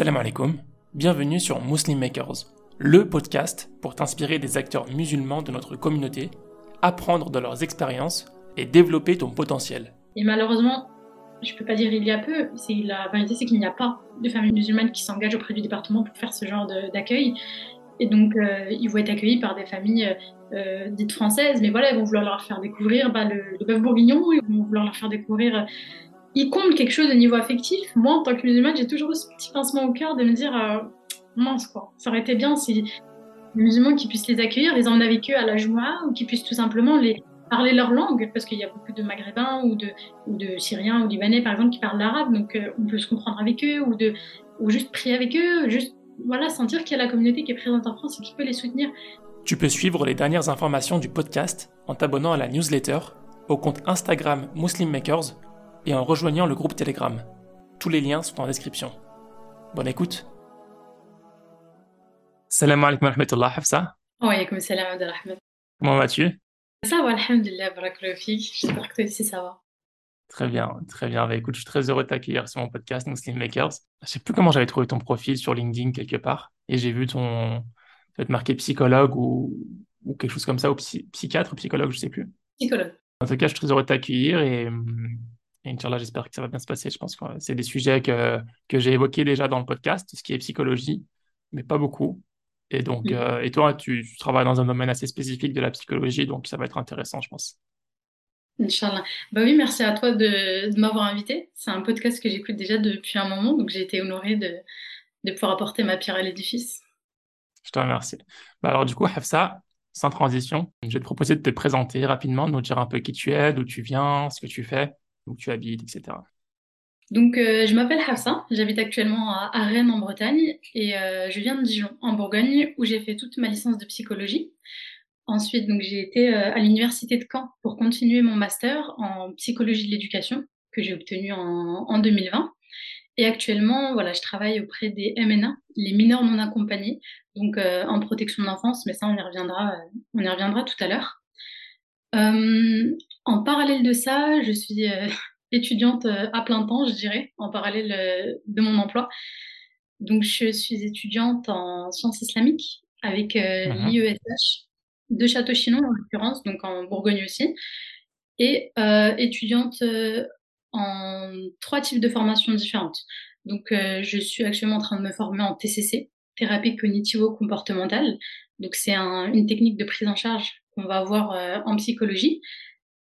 Salam alaikum, bienvenue sur Muslim Makers, le podcast pour t'inspirer des acteurs musulmans de notre communauté, apprendre de leurs expériences et développer ton potentiel. Et malheureusement, je peux pas dire il y a peu, c'est la vérité c'est qu'il n'y a pas de familles musulmanes qui s'engagent auprès du département pour faire ce genre d'accueil. Et donc, euh, ils vont être accueillis par des familles euh, dites françaises, mais voilà, ils vont vouloir leur faire découvrir bah, le, le bœuf bourguignon, ils vont vouloir leur faire découvrir il compte quelque chose au niveau affectif. Moi, en tant que musulmane, j'ai toujours eu ce petit pincement au cœur de me dire, euh, mince quoi, ça aurait été bien si les musulmans qui puissent les accueillir, les emmener avec eux à la Jouma, ou qui puissent tout simplement les parler leur langue, parce qu'il y a beaucoup de Maghrébins ou de, ou de Syriens ou Libanais, par exemple, qui parlent l'arabe, donc euh, on peut se comprendre avec eux, ou, de, ou juste prier avec eux, juste voilà, sentir qu'il y a la communauté qui est présente en France et qui peut les soutenir. Tu peux suivre les dernières informations du podcast en t'abonnant à la newsletter, au compte Instagram Muslim Makers et en rejoignant le groupe Telegram. Tous les liens sont en description. Bonne écoute. Salam alaikum wa rahmatullah, Hafsa. Wa alaykoum salam wa rahmat. Comment vas-tu? Ça va, alhamdulillah, barakallahu J'espère que toi aussi ça va. Très bien, très bien. Bah, écoute, je suis très heureux de t'accueillir sur mon podcast Muslim Makers. Je sais plus comment j'avais trouvé ton profil sur LinkedIn quelque part et j'ai vu ton peut-être marqué psychologue ou, ou quelque chose comme ça ou psychiatre ou psychologue, je sais plus. Psychologue. En tout cas, je suis très heureux de t'accueillir et et Inch'Allah, j'espère que ça va bien se passer. Je pense que c'est des sujets que, que j'ai évoqués déjà dans le podcast, ce qui est psychologie, mais pas beaucoup. Et donc, mm. euh, et toi, tu, travailles dans un domaine assez spécifique de la psychologie, donc ça va être intéressant, je pense. Inch'Allah. Bah oui, merci à toi de, de m'avoir invité. C'est un podcast que j'écoute déjà depuis un moment, donc j'ai été honorée de, de pouvoir apporter ma pierre à l'édifice. Je te remercie. Bah alors, du coup, Hafsa, sans transition, je vais te proposer de te présenter rapidement, de nous dire un peu qui tu es, d'où tu viens, ce que tu fais où tu habites, etc. Donc, euh, je m'appelle Hafsa, j'habite actuellement à, Rennes en Bretagne et euh, je viens de Dijon en Bourgogne où j'ai fait toute ma licence de psychologie. Ensuite, j'ai été euh, à l'université de Caen pour continuer mon master en psychologie de l'éducation que j'ai obtenu en, en, 2020. Et actuellement, voilà, je travaille auprès des MNA, les mineurs non accompagnés, donc en protection de l'enfance, mais ça on y reviendra, on y reviendra tout à l'heure. En parallèle de ça, je suis étudiante euh, à plein temps, je dirais, en parallèle de mon emploi. Donc, je suis étudiante en sciences islamiques avec mhm. l'IESH de Château-Chinon, en l'occurrence, donc en Bourgogne aussi, et étudiante en trois types de formations différentes. Donc, je suis actuellement en train de me former en TCC, thérapie cognitivo-comportementale. Donc, c'est une technique de prise en charge qu'on va avoir euh, en psychologie.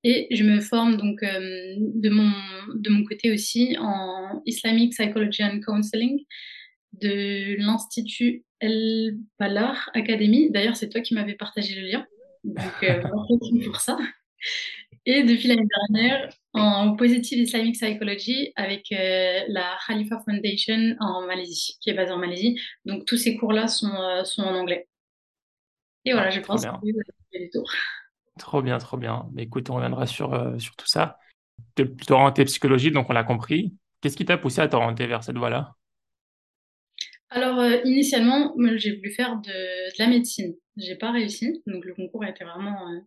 Et je me forme donc euh, de, mon, de mon côté aussi en Islamic Psychology and Counseling de l'Institut El Balar Academy. D'ailleurs, c'est toi qui m'avais partagé le lien. Donc, euh, pour ça. Et depuis l'année dernière, en Positive Islamic Psychology avec la Khalifa Foundation en Malaisie, qui est basée en Malaisie. Donc, tous ces cours-là sont, sont en anglais. Et voilà, je pense que Trop bien, trop bien. Mais écoute, on reviendra sur, euh, sur tout ça. Tu es orienté psychologie, donc on l'a compris. Qu'est-ce qui t'a poussé à t'orienter vers cette voie-là? Alors, euh, initialement, j'ai voulu faire de, de la médecine. J'ai pas réussi, donc le concours été vraiment euh,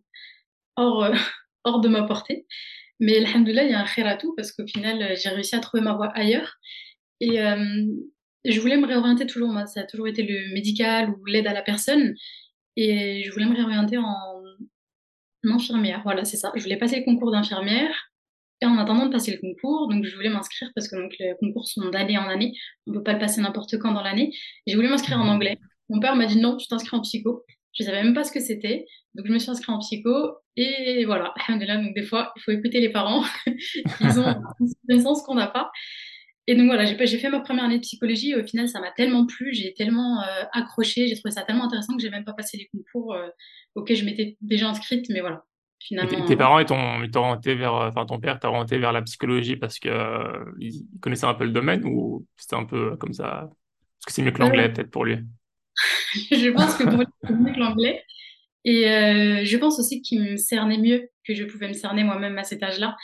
hors, hors de ma portée. Mais alhamdoulilah, il y a un khir à tout, parce qu'au final, j'ai réussi à trouver ma voie ailleurs. Et je voulais me réorienter toujours, moi, ça a toujours été le médical ou l'aide à la personne. Et je voulais me réorienter en infirmière. Voilà, c'est ça. Je voulais passer le concours d'infirmière. Et en attendant de passer le concours, donc je voulais m'inscrire parce que donc, les concours sont d'année en année. On ne peut pas le passer n'importe quand dans l'année. Je voulais m'inscrire en anglais. Mon père m'a dit non, tu t'inscris en psycho. Je savais même pas ce que c'était. Donc je me suis inscrite en psycho. Et voilà, donc des fois, il faut écouter les parents. Ils ont une connaissance qu'on n'a pas. Et donc voilà, j'ai fait ma première année de psychologie et au final, ça m'a tellement plu, j'ai tellement euh, accroché, j'ai trouvé ça tellement intéressant que j'ai même pas passé les concours euh, auxquels je m'étais déjà inscrite, mais voilà. Finalement, tes parents, ils t'ont orienté vers, enfin ton père t'a orienté vers la psychologie parce que euh, il connaissait un peu le domaine ou c'était un peu comme ça? Parce que c'est mieux que l'anglais peut-être pour lui. je pense que pour lui, c'est mieux que l'anglais. Et je pense aussi qu'il me cernait mieux que je pouvais me cerner moi-même à cet âge-là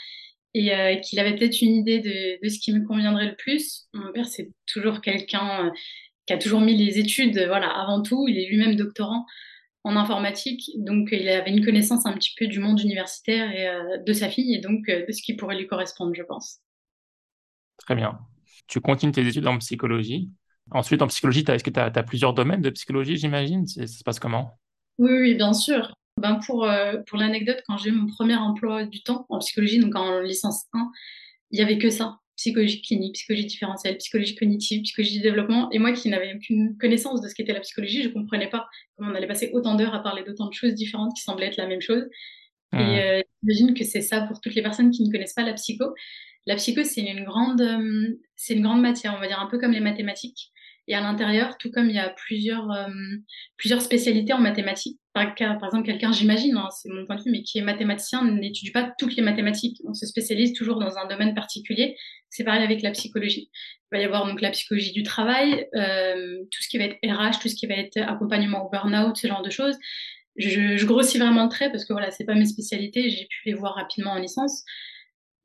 et euh, qu'il avait peut-être une idée de, de, ce qui me conviendrait le plus. Mon père, c'est toujours quelqu'un euh, qui a toujours mis les études voilà, avant tout. Il est lui-même doctorant en informatique, donc il avait une connaissance un petit peu du monde universitaire et euh, de sa fille, et donc de ce qui pourrait lui correspondre, je pense. Très bien. Tu continues tes études en psychologie. Ensuite, en psychologie, est-ce que tu as, plusieurs domaines de psychologie, j'imagine? Ça se passe comment? Oui, oui, bien sûr. Ben pour euh, pour l'anecdote, quand j'ai eu mon premier emploi du temps en psychologie, donc en licence 1, il y avait que ça psychologie clinique, psychologie différentielle, psychologie cognitive, psychologie du développement. Et moi qui n'avais aucune connaissance de ce qu'était la psychologie, je ne comprenais pas comment on allait passer autant d'heures à parler d'autant de choses différentes qui semblaient être la même chose. Et euh, j'imagine que c'est ça pour toutes les personnes qui ne connaissent pas la psycho. La psycho, c'est une grande, euh, c'est une grande matière, on va dire un peu comme les mathématiques. Et à l'intérieur, tout comme il y a plusieurs, euh, plusieurs spécialités en mathématiques, par, exemple, quelqu'un, j'imagine, hein, c'est mon point de vue, mais qui est mathématicien, n'étudie pas toutes les mathématiques. On se spécialise toujours dans un domaine particulier. C'est pareil avec la psychologie. Il va y avoir donc la psychologie du travail, euh, tout ce qui va être RH, tout ce qui va être accompagnement au burn-out, ce genre de choses. Je, je grossis vraiment le trait parce que voilà, c'est pas mes spécialités. J'ai pu les voir rapidement en licence.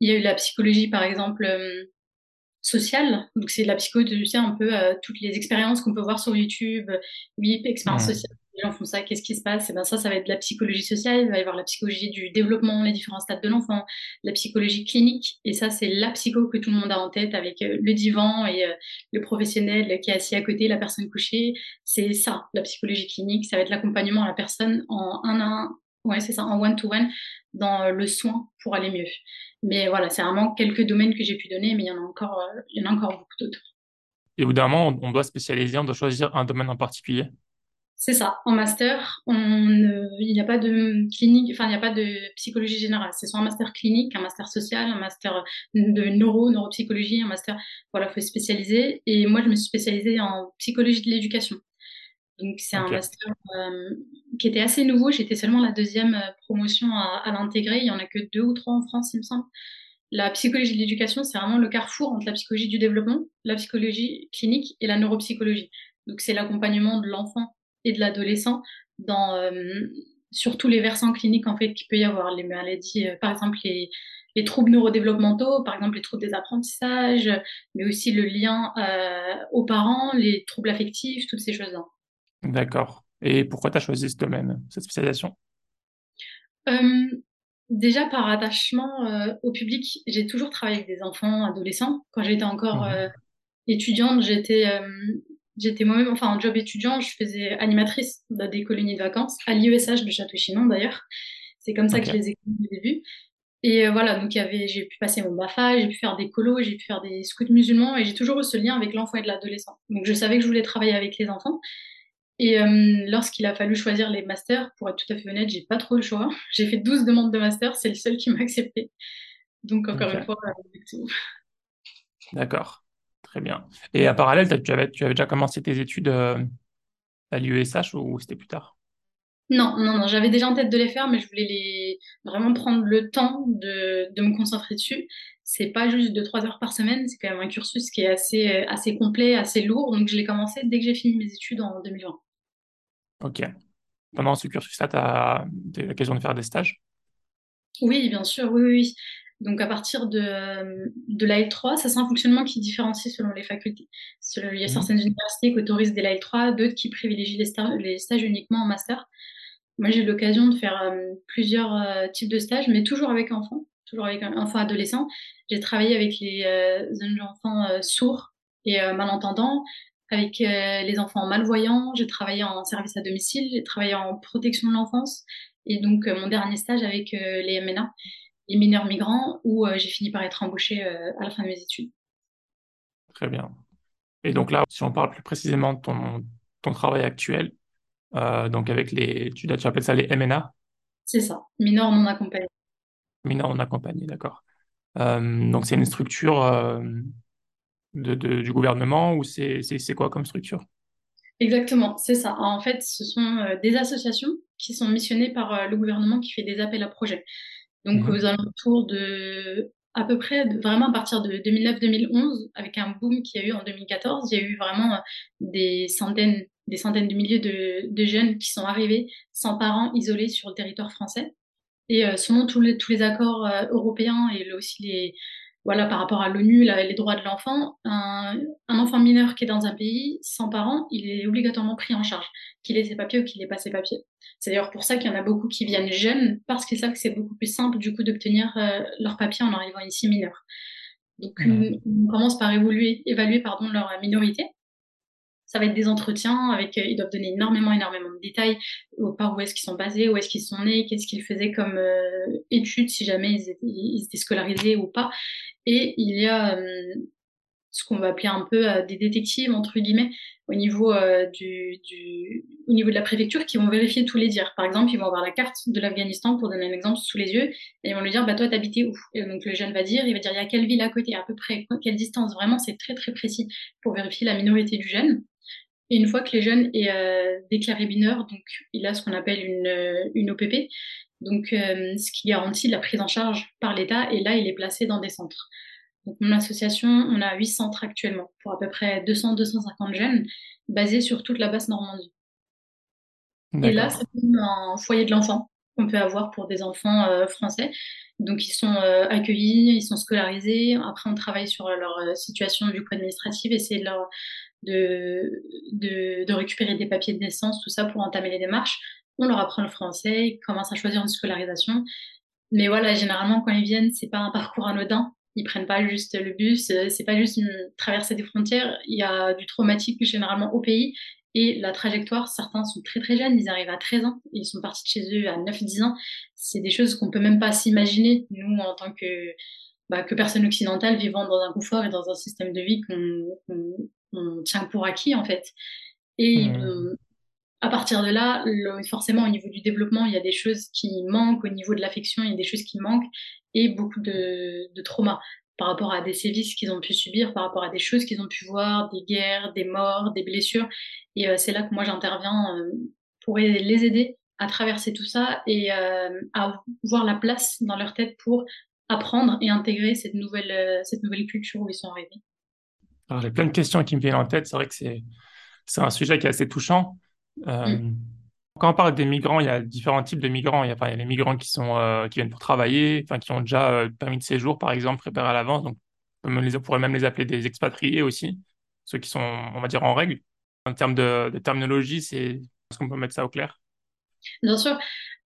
Il y a eu la psychologie, par exemple, euh, sociale. Donc, c'est de la psycho, tu sais, un peu euh, toutes les expériences qu'on peut voir sur YouTube. Oui, expérience sociale, les gens font ça, qu'est-ce qui se passe? Et eh ben ça, ça va être de la psychologie sociale. Il va y avoir la psychologie du développement, les différents stades de l'enfant, la psychologie clinique. Et ça, c'est la psycho que tout le monde a en tête avec euh, le divan et le professionnel qui est assis à côté, la personne couchée. C'est ça, la psychologie clinique. Ça va être l'accompagnement à la personne en un à un. Ouais, c'est ça, en one-to-one, dans le soin pour aller mieux. Mais voilà, c'est vraiment quelques domaines que j'ai pu donner, mais il y en a encore, euh, il y en a encore beaucoup d'autres. Et au bout d'un moment, on doit spécialiser, on doit choisir un domaine en particulier. C'est ça. En master, on, il n'y a pas de clinique, enfin, il n'y a pas de psychologie générale. C'est soit un master clinique, un master social, un master de neuro, neuropsychologie, un master, voilà, faut spécialiser. Et moi, je me suis spécialisée en psychologie de l'éducation. Donc c'est un master euh, qui était assez nouveau. J'étais seulement la deuxième euh, promotion à, à l'intégrer. Il y en a que deux ou trois en France, il me semble. La psychologie de l'éducation, c'est vraiment le carrefour entre la psychologie du développement, la psychologie clinique et la neuropsychologie. Donc c'est l'accompagnement de l'enfant et de l'adolescent dans euh, sur tous les versants cliniques en fait qu'il peut y avoir les maladies, par exemple les, les troubles neurodéveloppementaux, par exemple les troubles des apprentissages, mais aussi le lien aux parents, les troubles affectifs, toutes ces choses-là. D'accord. Et pourquoi tu as choisi ce domaine, cette spécialisation? Euh, Déjà par attachement euh, au public, j'ai toujours travaillé avec des enfants, adolescents. Quand j'étais encore mmh. euh, étudiante, j'étais j'étais moi-même, enfin en job étudiant, je faisais animatrice dans des colonies de vacances, à l'IESH de Château-Chinon d'ailleurs. C'est comme ça que je les ai connus au début. Et voilà, donc j'ai pu passer mon BAFA, j'ai pu faire des colos, j'ai pu faire des scouts musulmans, et j'ai toujours eu ce lien avec l'enfant et de l'adolescent. Donc je savais que je voulais travailler avec les enfants. Et euh, lorsqu'il a fallu choisir les masters, pour être tout à fait honnête, j'ai pas trop le choix. J'ai fait 12 demandes de master, c'est le seul qui m'a accepté. Donc encore une fois, tout. D'accord, très bien. Et en parallèle, tu avais, tu avais déjà commencé tes études euh, à l'UESH ou c'était plus tard? Non, non, non, j'avais déjà en tête de les faire, mais je voulais les... vraiment prendre le temps de, de me concentrer dessus. C'est pas juste 2-3 heures par semaine, c'est quand même un cursus qui est assez, assez complet, assez lourd. Donc je l'ai commencé dès que j'ai fini mes études en 2020. Ok. Pendant ce cursus-là, tu as eu l'occasion de faire des stages? Oui, bien sûr, oui, oui. Donc à partir de, de la L3, ça c'est un fonctionnement qui différencie selon les facultés. Il y a mhm. certaines universités qui autorisent des L3, d'autres qui privilégient les, stages, les stages uniquement en master. Moi j'ai eu l'occasion de faire euh, plusieurs euh, types de stages, mais toujours avec enfants, toujours avec enfants adolescents. J'ai travaillé avec les euh, enfants sourds et malentendants avec euh, les enfants malvoyants, j'ai travaillé en service à domicile, j'ai travaillé en protection de l'enfance et donc euh, mon dernier stage avec euh, les MNA, les mineurs migrants, où j'ai fini par être embauchée à la fin de mes études. Très bien. Et donc là, si on parle plus précisément de ton, ton travail actuel, donc avec les, tu, tu appelles ça les MNA C'est ça, mineurs non accompagnés. Mineurs non accompagnés, d'accord. donc c'est une structure de, du gouvernement ou c'est quoi comme structure? Exactement, c'est ça. En fait, ce sont euh, des associations qui sont missionnées par euh, le gouvernement qui fait des appels à projets. Donc, mhm. aux alentours de, à peu près, vraiment à partir de 2009-2011, avec un boom qu'il y a eu en 2014, il y a eu vraiment euh, des centaines, des centaines de milliers de, de jeunes qui sont arrivés sans parents, isolés sur le territoire français. Et selon tous les, tous les accords européens et aussi les, voilà, par rapport à l'ONU, les droits de l'enfant, un, enfant mineur qui est dans un pays sans parents, il est obligatoirement pris en charge, qu'il ait ses papiers ou qu'il n'ait pas ses papiers. C'est d'ailleurs pour ça qu'il y en a beaucoup qui viennent jeunes, parce qu'ils savent que c'est beaucoup plus simple du coup d'obtenir euh, leurs papiers en arrivant ici mineurs. Donc on commence par évoluer, évaluer pardon, leur minorité. Ça va être des entretiens avec, ils doivent donner énormément, énormément de détails par où est-ce qu'ils sont basés, où est-ce qu'ils sont nés, qu'est-ce qu'ils faisaient comme études, si jamais ils étaient, scolarisés ou pas. Et il y a ce qu'on va appeler un peu des détectives entre guillemets au niveau euh, du, au niveau de la préfecture qui vont vérifier tous les dires. Par exemple, ils vont avoir la carte de l'Afghanistan pour donner un exemple sous les yeux et ils vont lui dire bah toi t'habitais où? Et donc le jeune va dire, il va dire il y a quelle ville à côté, à peu près quelle distance? Vraiment, c'est très très précis pour vérifier la minorité du jeune. Et une fois que les jeunes est euh, déclaré mineur, donc il a ce qu'on appelle une, une OPP, donc euh, ce qui garantit la prise en charge par l'État. Et là, il est placé dans des centres. Donc, mon association, on a huit centres actuellement pour à peu près 200-250 jeunes basés sur toute la basse Normandie. Et là, c'est un foyer de l'enfant qu'on peut avoir pour des enfants euh, français. Donc, ils sont euh, accueillis, ils sont scolarisés. Après, on travaille sur leur euh, situation du coup administrative, essayer de, leur, de, récupérer des papiers de naissance, tout ça pour entamer les démarches. On leur apprend le français, ils commencent à choisir une scolarisation. Mais voilà, généralement, quand ils viennent, c'est pas un parcours anodin. Ils prennent pas juste le bus, euh, c'est pas juste une traversée des frontières. Il y a du traumatique généralement au pays et la trajectoire, certains sont très très jeunes, ils arrivent à 13 ans, ils sont partis de chez eux à 9-10 ans. C'est des choses qu'on peut même pas s'imaginer, nous, en tant que, bah, que personne occidentale vivant dans un confort et dans un système de vie qu'on tient pour acquis, en fait. Et mmh. à partir de là, forcément, au niveau du développement, il y a des choses qui manquent, au niveau de l'affection, il y a des choses qui manquent et beaucoup de, de traumas par rapport à des sévices qu'ils ont pu subir, par rapport à des choses qu'ils ont pu voir, des guerres, des morts, des blessures. Et euh, c'est là que moi j'interviens euh, pour les aider à traverser tout ça et euh, à voir la place dans leur tête pour apprendre et intégrer cette nouvelle, cette nouvelle culture où ils sont arrivés. Alors j'ai plein de questions qui me viennent en tête. C'est vrai que c'est, c'est un sujet qui est assez touchant. Mmh. Quand on parle des migrants, il y a différents types de migrants. Il y a, il y a les migrants qui, sont, euh, qui viennent pour travailler, enfin, qui ont déjà euh, permis de séjour, par exemple, préparé à l'avance. Donc, on, les, pourrait même les appeler des expatriés aussi, ceux qui sont, on va dire, en règle. En termes de, de terminologie, c'est est-ce qu'on peut mettre ça au clair? Bien sûr.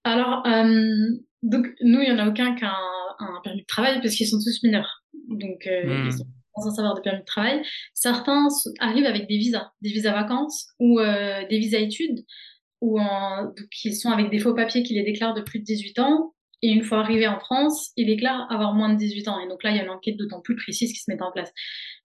Alors, euh, donc, nous, il n'y en a aucun qui a un, permis de travail parce qu'ils sont tous mineurs. Donc, ils hmm. sont sans savoir de permis de travail. Certains arrivent avec des visas, des visas vacances ou des visas études ou qui sont avec des faux papiers qui les déclarent de plus de 18 ans. Et une fois arrivés en France, ils déclarent avoir moins de 18 ans. Et donc là, il y a une enquête d'autant plus précise qui se met en place.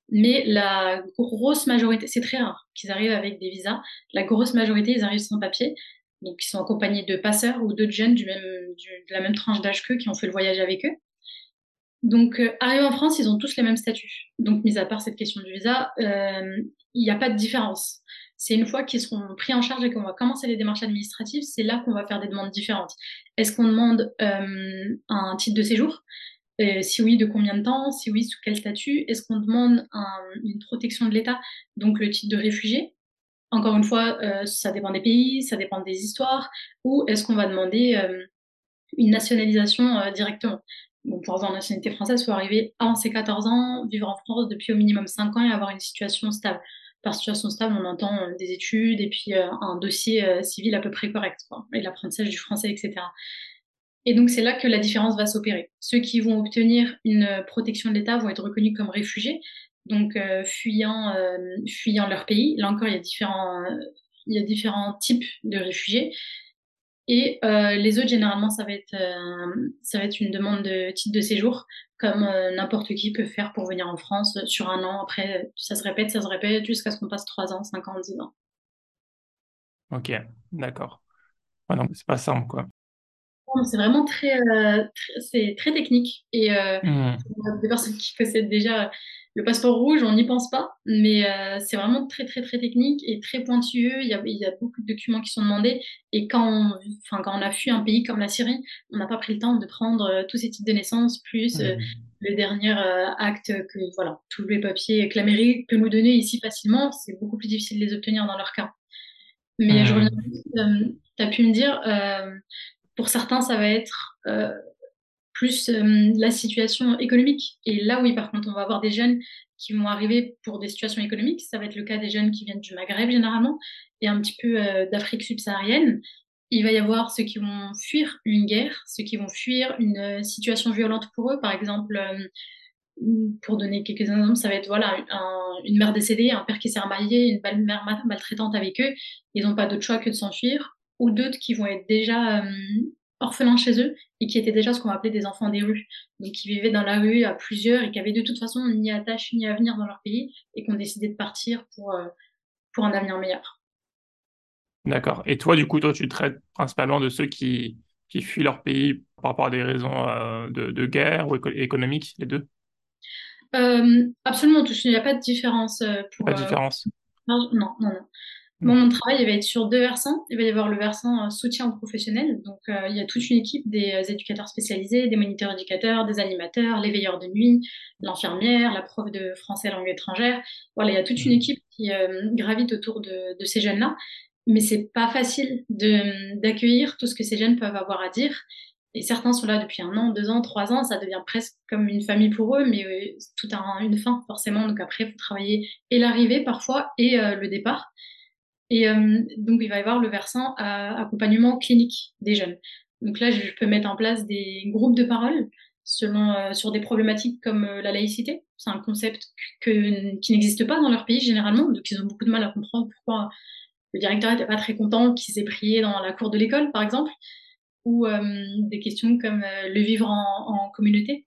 Mais la grosse majorité, c'est très rare qu'ils arrivent avec des visas. La grosse majorité, ils arrivent sans papier. Donc, ils sont accompagnés de passeurs ou d'autres jeunes du même, de la même tranche d'âge qu'eux qui ont fait le voyage avec eux. Donc, euh, arrivés en France, ils ont tous les mêmes statuts. Donc, mis à part cette question du visa, euh, il n'y a pas de différence c'est une fois qu'ils seront pris en charge et qu'on va commencer les démarches administratives, c'est là qu'on va faire des demandes différentes. Est-ce qu'on demande euh, un titre de séjour? Euh, Si oui, de combien de temps? Si oui, sous quel statut? Est-ce qu'on demande une protection de l'État, donc le titre de réfugié? Encore une fois, euh, ça dépend des pays, ça dépend des histoires. Ou est-ce qu'on va demander une nationalisation directement? Bon, pour avoir une nationalité française, faut arriver avant ses 14 ans, vivre en France depuis au minimum 5 ans et avoir une situation stable par situation stable, on entend euh, des études et puis euh, un dossier euh, civil à peu près correct, et l'apprentissage du français, etc. Et donc c'est là que la différence va s'opérer. Ceux qui vont obtenir une protection de l'État vont être reconnus comme réfugiés, donc fuyant, fuyant leur pays. Là encore, il y a différents, il y a différents types de réfugiés. Et les autres, généralement, ça va être, ça va être une demande de titre de séjour comme euh, n'importe qui peut faire pour venir en France sur un an. Après, ça se répète, ça se répète jusqu'à ce qu'on passe 3 ans, 5 ans, 10 ans. Ok, d'accord. Ouais, donc, c'est pas simple, quoi. C'est vraiment très, euh, c'est très technique. Et euh, mmh. des personnes qui possèdent déjà le passeport rouge, on n'y pense pas, mais euh, c'est vraiment très très très technique et très pointueux. Il y, a, il y a beaucoup de documents qui sont demandés et quand on, enfin, quand on a fui un pays comme la Syrie, on n'a pas pris le temps de prendre euh, tous ces titres de naissance plus euh, le dernier acte que voilà tous les papiers que la mairie peut nous donner ici facilement. C'est beaucoup plus difficile de les obtenir dans leur cas. Mais je reviens, tu as pu me dire, pour certains, ça va être plus euh, la situation économique. Et là, oui, par contre, on va avoir des jeunes qui vont arriver pour des situations économiques. Ça va être le cas des jeunes qui viennent du Maghreb généralement et un petit peu euh, d'Afrique subsaharienne. Il va y avoir ceux qui vont fuir une guerre, ceux qui vont fuir une euh, situation violente pour eux. Par exemple, pour donner quelques exemples, ça va être voilà une mère décédée, un père qui s'est remarié, une belle-mère maltraitante avec eux. Ils n'ont pas d'autre choix que de s'enfuir, ou d'autres qui vont être déjà orphelins chez eux et qui étaient déjà ce qu'on appelait des enfants des rues, donc qui vivaient dans la rue à plusieurs et qui avaient de toute façon ni attache ni avenir dans leur pays et qui ont décidé de partir pour pour un avenir meilleur. D'accord. Et toi, du coup, toi, tu traites principalement de ceux qui, qui fuient leur pays par rapport à des raisons euh, de, de, guerre ou économiques, les deux? Euh, Absolument, il n'y a pas de différence. Euh, pour, pas de différence Non, non, non. Hmm. mon travail il va être sur deux versants. Il va y avoir le versant soutien professionnel. Donc, il y a toute une équipe des éducateurs spécialisés, des moniteurs éducateurs, des animateurs, les veilleurs de nuit, l'infirmière, la prof de français langue étrangère. Voilà, il y a toute une équipe qui gravite autour de, de ces jeunes-là mais c'est pas facile de d'accueillir tout ce que ces jeunes peuvent avoir à dire. Et certains sont là depuis un an, deux ans, trois ans, ça devient presque comme une famille pour eux, mais euh, tout a une fin forcément. Donc après, il faut travailler et l'arrivée parfois et euh, le départ. Et euh, donc il va y avoir le versant accompagnement clinique des jeunes. Donc là, je peux mettre en place des groupes de parole selon sur des problématiques comme la laïcité. C'est un concept qui n'existe pas dans leur pays généralement, donc ils ont beaucoup de mal à comprendre pourquoi le directeur n'était pas très content qu'ils aient prié dans la cour de l'école, par exemple, ou euh, des questions comme euh, le vivre en, communauté.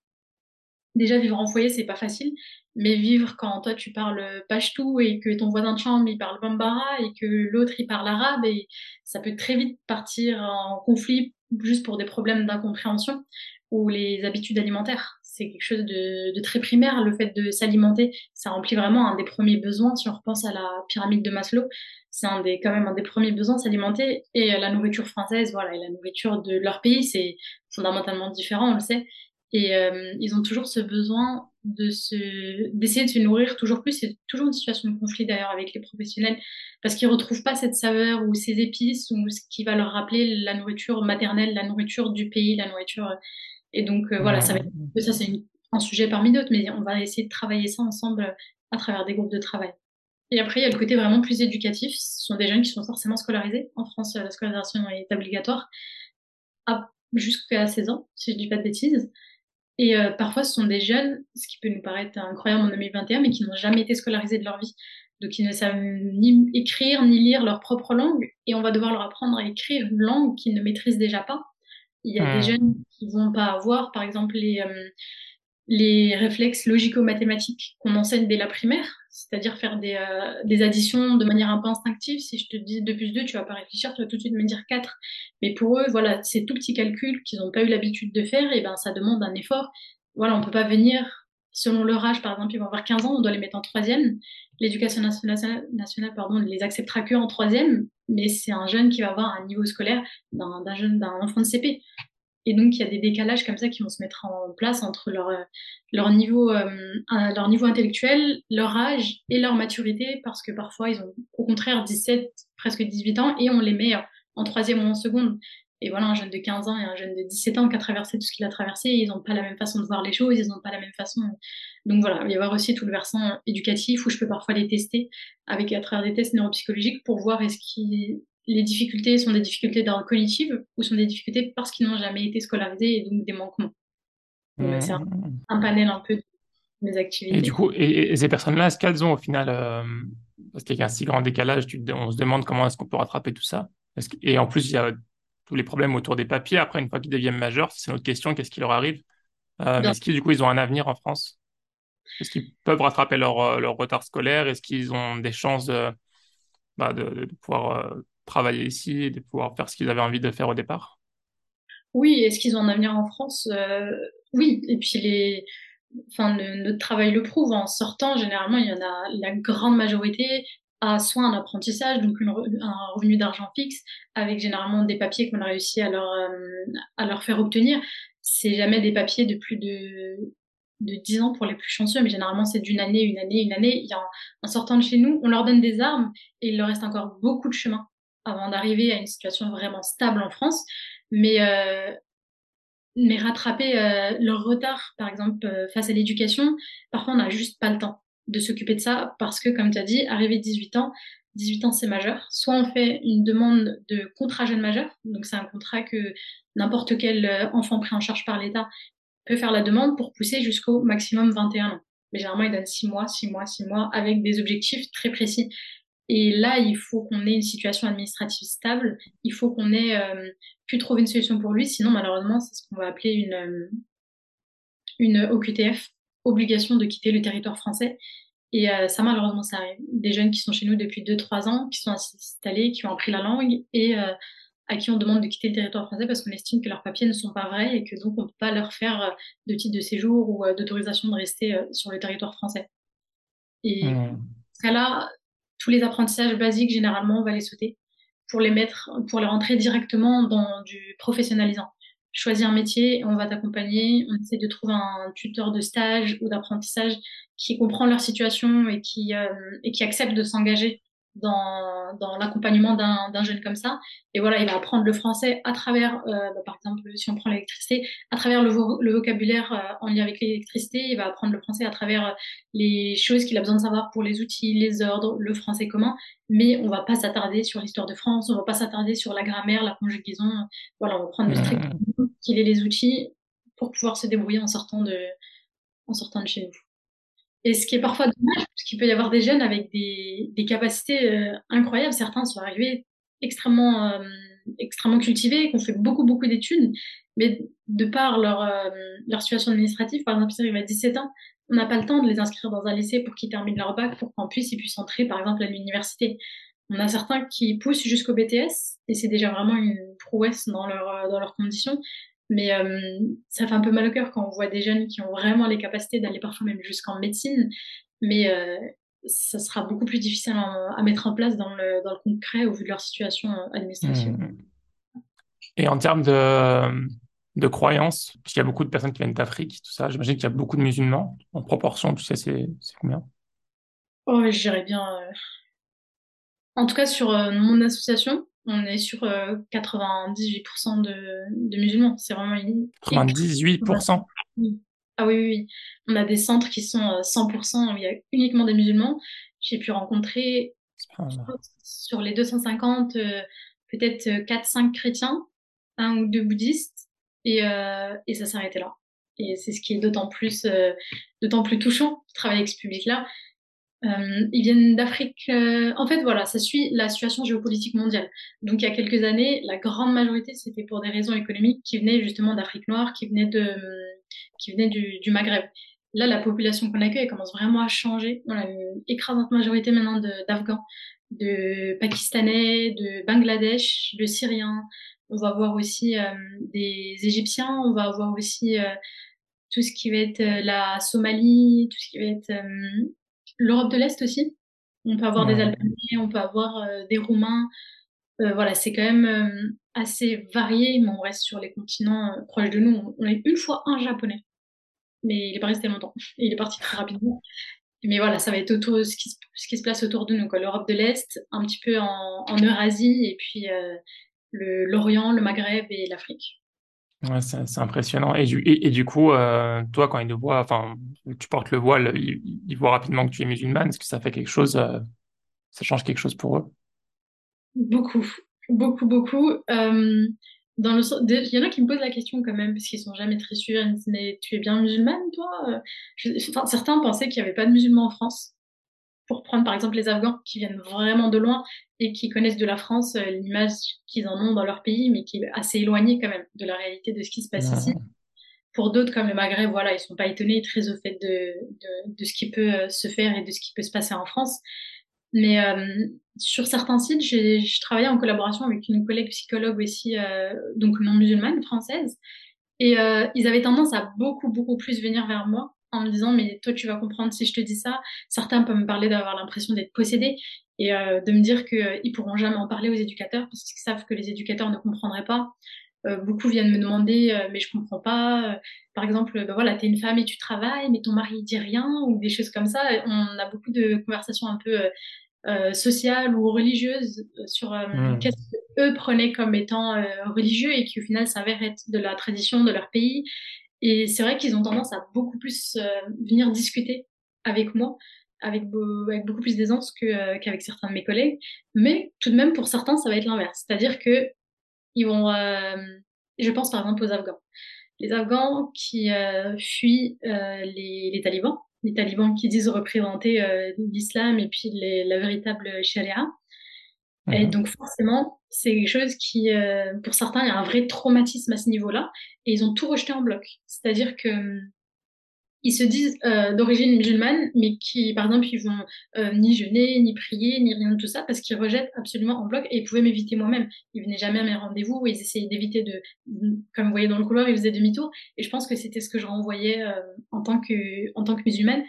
Déjà, vivre en foyer, c'est pas facile, mais vivre quand toi tu parles pashtou et que ton voisin de chambre il parle bambara et que l'autre il parle arabe et ça peut très vite partir en conflit juste pour des problèmes d'incompréhension ou les habitudes alimentaires. C'est quelque chose de, de, très primaire, le fait de s'alimenter, ça remplit vraiment un des premiers besoins si on repense à la pyramide de Maslow c'est un des, quand même un des premiers besoins, s'alimenter. Et euh, la nourriture française, voilà, et la nourriture de leur pays, c'est fondamentalement différent, on le sait. Et euh, ils ont toujours ce besoin de se, d'essayer de se nourrir toujours plus. C'est toujours une situation de conflit d'ailleurs avec les professionnels parce qu'ils retrouvent pas cette saveur ou ces épices ou ce qui va leur rappeler la nourriture maternelle, la nourriture du pays, la nourriture. Et donc euh, voilà, ça, va être, ça c'est un sujet parmi d'autres, mais on va essayer de travailler ça ensemble à travers des groupes de travail. Et après, il y a le côté vraiment plus éducatif. Ce sont des jeunes qui sont forcément scolarisés. En France, la scolarisation est obligatoire jusqu'à 16 ans, si je dis pas de bêtises. Et euh, parfois, ce sont des jeunes, ce qui peut nous paraître incroyable en 2021, mais qui n'ont jamais été scolarisés de leur vie. Donc, ils ne savent ni écrire, ni lire leur propre langue. Et on va devoir leur apprendre à écrire une langue qu'ils ne maîtrisent déjà pas. Il y a des jeunes qui vont pas avoir, par exemple, les, euh, les réflexes logico-mathématiques qu'on enseigne dès la primaire, c'est-à-dire faire des, euh, des, additions de manière un peu instinctive. Si je te dis 2 plus 2, tu vas pas réfléchir, tu vas tout de suite me dire 4. Mais pour eux, voilà, ces tout petits calculs qu'ils n'ont pas eu l'habitude de faire, et ben ça demande un effort. Voilà, on peut pas venir selon leur âge, par exemple, ils vont avoir 15 ans, on doit les mettre en troisième. L'éducation nationale, nationale pardon, les acceptera que en troisième, mais c'est un jeune qui va avoir un niveau scolaire d'un jeune, d'un enfant de CP. Et donc, il y a des décalages comme ça qui vont se mettre en place entre leur, euh, niveau intellectuel, leur âge et leur maturité, parce que parfois, ils ont au contraire 17, presque 18 ans, et on les met en troisième ou en seconde. Et voilà, un jeune de 15 ans et un jeune de 17 ans qui a traversé tout ce qu'il a traversé, ils n'ont pas la même façon de voir les choses, ils n'ont pas la même façon. Donc voilà, il va y avoir aussi tout le versant éducatif où je peux parfois les tester avec à travers des tests neuropsychologiques pour voir est-ce qu'ils les difficultés sont des difficultés d'ordre cognitif ou sont des difficultés parce qu'ils n'ont jamais été scolarisés et donc des manquements. C'est un, panel un peu de mes activités. Et du coup, et, ces personnes-là, est-ce qu'elles ont au final, euh, parce qu'il y a un si grand décalage, tu, on se demande comment est-ce qu'on peut rattraper tout ça? Et en plus, il y a tous les problèmes autour des papiers. Après, une fois qu'ils deviennent majeurs, c'est une autre question, qu'est-ce qui leur arrive? Euh, Est-ce qu'ils, du coup, ils ont un avenir en France? Est-ce qu'ils peuvent rattraper leur, euh, leur retard scolaire? Est-ce qu'ils ont des chances de, bah, de, pouvoir travailler ici et de pouvoir faire ce qu'ils avaient envie de faire au départ Oui, est-ce qu'ils ont un avenir en France euh, Oui, et puis les... enfin, notre travail le prouve. En sortant, généralement, il y en a la grande majorité a soit un apprentissage, donc un revenu d'argent fixe, avec généralement des papiers qu'on a réussi à leur, euh, à leur faire obtenir. C'est jamais des papiers de plus de, de 10 ans pour les plus chanceux, mais généralement c'est d'une année, une année, une année. En sortant de chez nous, on leur donne des armes et il leur reste encore beaucoup de chemin avant d'arriver à une situation vraiment stable en France. Mais, euh, mais rattraper euh, leur retard, par exemple, euh, face à l'éducation, parfois on n'a juste pas le temps de s'occuper de ça parce que, comme tu as dit, arriver 18 ans, 18 ans c'est majeur. Soit on fait une demande de contrat jeune majeur, donc c'est un contrat que n'importe quel enfant pris en charge par l'État peut faire la demande pour pousser jusqu'au maximum 21 ans. Mais généralement, ils donnent 6 mois, 6 mois, 6 mois, avec des objectifs très précis. Et là, il faut qu'on ait une situation administrative stable, il faut qu'on ait euh, pu trouver une solution pour lui, sinon malheureusement, c'est ce qu'on va appeler une, euh, une OQTF, obligation de quitter le territoire français. Et euh, ça, malheureusement, ça arrive. Des jeunes qui sont chez nous depuis 2-3 ans, qui sont installés, qui ont appris la langue et euh, à qui on demande de quitter le territoire français parce qu'on estime que leurs papiers ne sont pas vrais et que donc on ne peut pas leur faire de titre de séjour ou d'autorisation de rester sur le territoire français. Et mmh. là, tous les apprentissages basiques, généralement, on va les sauter pour les mettre, pour les rentrer directement dans du professionnalisant. Choisis un métier, on va t'accompagner, on essaie de trouver un tuteur de stage ou d'apprentissage qui comprend leur situation et qui, euh, et qui accepte de s'engager dans, dans l'accompagnement d'un jeune comme ça. Et voilà, il va apprendre le français à travers, euh, bah, par exemple, si on prend l'électricité, à travers le, le vocabulaire euh, en lien avec l'électricité, il va apprendre le français à travers euh, les choses qu'il a besoin de savoir pour les outils, les ordres, le français commun. Mais on va pas s'attarder sur l'histoire de France, on va pas s'attarder sur la grammaire, la conjugaison. Voilà, on va prendre le strict qu'il ait les outils pour pouvoir se débrouiller en sortant de, en sortant de chez nous. Et ce qui est parfois dommage, parce qu'il peut y avoir des jeunes avec des, capacités euh, incroyables. Certains sont arrivés extrêmement, euh, extrêmement cultivés, qui ont fait beaucoup, beaucoup d'études, mais de par leur, euh, situation administrative, par exemple, arrivent à 17 ans, on n'a pas le temps de les inscrire dans un lycée pour qu'ils terminent leur bac, pour qu'en plus ils puissent entrer, par exemple, à l'université. On a certains qui poussent jusqu'au BTS, et c'est déjà vraiment une prouesse dans, leur, dans leurs conditions. Mais euh, ça fait un peu mal au cœur quand on voit des jeunes qui ont vraiment les capacités d'aller parfois même jusqu'en médecine, mais euh, ça sera beaucoup plus difficile à, mettre en place dans le, dans le, concret au vu de leur situation euh, administrative. Mmh. Et en termes de, de croyances, puisqu'il y a beaucoup de personnes qui viennent d'Afrique, tout ça, j'imagine qu'il y a beaucoup de musulmans. En proportion, tu sais, c'est combien? Oh, je dirais bien. En tout cas, sur mon association, on est sur 98% euh, de, musulmans. C'est vraiment 98% Ah oui, oui, oui. On a des centres qui sont 100% où il y a uniquement des musulmans. J'ai pu rencontrer sur les 250 euh, peut-être 4-5 euh, chrétiens, un ou deux bouddhistes, et, et ça s'arrêtait là. Et c'est ce qui est d'autant plus, d'autant plus touchant, de travailler avec ce public-là, euh, ils viennent d'Afrique. Euh, en fait, voilà, ça suit la situation géopolitique mondiale. Donc, il y a quelques années, la grande majorité, c'était pour des raisons économiques qui venaient justement d'Afrique noire, qui venaient de, qui venaient du, du Maghreb. Là, la population qu'on accueille, commence vraiment à changer. On a une écrasante majorité maintenant d'Afghans, de, Pakistanais, de Bangladesh, de Syriens. On va avoir aussi euh, des Égyptiens. On va avoir aussi tout ce qui va être la Somalie, tout ce qui va être L'Europe de l'Est aussi. On peut avoir des Albanais, on peut avoir euh, des Roumains. Euh, voilà, c'est quand même euh, assez varié, mais on reste sur les continents proches de nous. On a une fois un Japonais, mais il est pas resté longtemps. il est parti très rapidement. Mais voilà, ça va être autour ce qui, ce qui se place autour de nous. L'Europe de l'Est, un petit peu en, en Eurasie, et puis l'Orient, le Maghreb et l'Afrique. Ouais, c'est impressionnant. Et du, et, du coup, euh, toi, quand ils te voient, enfin, tu portes le voile, ils, voient rapidement que tu es musulmane. Est-ce que ça fait quelque chose, euh, ça change quelque chose pour eux? Beaucoup, beaucoup, beaucoup. Euh, dans le, il y en a qui me posent la question quand même, parce qu'ils sont jamais très sûrs. Mais tu es bien musulmane, toi? Certains pensaient qu'il n'y avait pas de musulmans en France. Pour prendre par exemple les Afghans qui viennent vraiment de loin et qui connaissent de la France euh, l'image qu'ils en ont dans leur pays, mais qui est assez éloignée quand même de la réalité de ce qui se passe ici. Pour d'autres comme le Maghreb, voilà, ils sont pas étonnés, très au fait de, de, de, ce qui peut euh, se faire et de ce qui peut se passer en France. Mais euh, sur certains sites, j'ai travaillé en collaboration avec une collègue psychologue aussi, euh, donc non musulmane, française, et euh, ils avaient tendance à beaucoup, beaucoup plus venir vers moi en me disant mais toi tu vas comprendre si je te dis ça. Certains peuvent me parler d'avoir l'impression d'être possédés et euh, de me dire qu'ils euh, ils pourront jamais en parler aux éducateurs parce qu'ils savent que les éducateurs ne comprendraient pas. Euh, beaucoup viennent me demander euh, mais je comprends pas. par exemple, ben voilà, t'es une femme et tu travailles, mais ton mari dit rien ou des choses comme ça. On a beaucoup de conversations un peu sociales ou religieuses sur mmh. qu'est-ce qu'eux prenaient comme étant religieux et qui au final s'avère être de la tradition de leur pays. Et c'est vrai qu'ils ont tendance à beaucoup plus venir discuter avec moi avec, beaucoup plus d'aisance euh, qu'avec certains de mes collègues. Mais tout de même, pour certains, ça va être l'inverse. C'est-à-dire que ils vont, euh, je pense par exemple aux Afghans. les Afghans qui fuient les, les, talibans, les talibans qui disent représenter l'islam et puis la véritable charia. Et mhm. donc forcément, c'est quelque chose qui, pour certains, il y a un vrai traumatisme à ce niveau-là, et ils ont tout rejeté en bloc. C'est-à-dire que ils se disent euh, d'origine musulmane, mais qui, par exemple, ils vont euh, ni jeûner, ni prier, ni rien de tout ça, parce qu'ils rejettent absolument en bloc, et ils pouvaient m'éviter moi-même. Ils venaient jamais à mes rendez-vous, ils essayaient d'éviter de, comme vous voyez dans le couloir, ils faisaient demi-tour, et je pense que c'était ce que je renvoyais euh, en tant que, en tant que musulmane,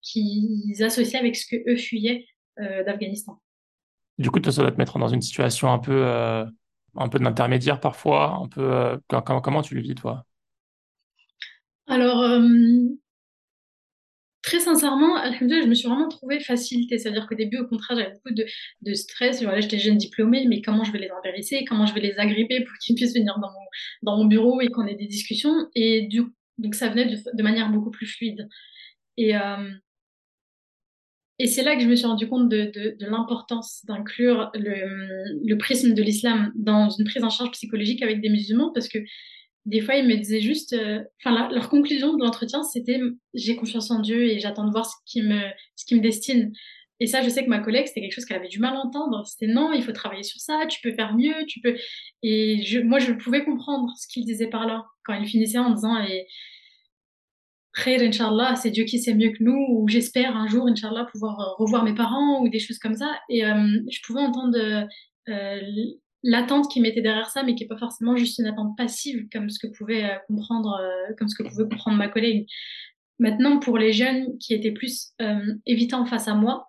qu'ils associaient avec ce que eux fuyaient d'Afghanistan. Du coup, ça doit te mettre dans une situation un peu, un peu d'intermédiaire parfois, un peu, comment, comment tu le vis, toi? Alors, euh, très sincèrement, je me suis vraiment trouvée facilité. C'est-à-dire qu'au début, au contraire, j'avais beaucoup de, de stress. Voilà, j'étais jeune diplômée, mais comment je vais les intéresser, comment je vais les agripper pour qu'ils puissent venir dans mon, dans mon bureau et qu'on ait des discussions? Et du, donc, ça venait de, manière beaucoup plus fluide. Et, euh, et c'est là que je me suis rendu compte de, de, l'importance d'inclure le, le prisme de l'islam dans une prise en charge psychologique avec des musulmans, parce que des fois, ils me disaient juste, euh, enfin, leur conclusion de l'entretien, c'était j'ai confiance en Dieu et j'attends de voir ce qui me, ce qui me destine. Et ça, je sais que ma collègue, c'était quelque chose qu'elle avait du mal à entendre. C'était non, il faut travailler sur ça, tu peux faire mieux, tu peux. Et je, moi, je pouvais comprendre ce qu'il disait par là quand il finissait en disant et Khair, Inch'Allah, c'est Dieu qui sait mieux que nous, ou j'espère un jour, Inch'Allah, pouvoir euh, revoir mes parents, ou des choses comme ça. Et euh, je pouvais entendre euh, l'attente qui mettait derrière ça, mais qui est pas forcément juste une attente passive, comme ce que pouvait euh, comprendre, euh, comme ce que pouvait comprendre ma collègue. Maintenant, pour les jeunes qui étaient plus euh, évitants face à moi,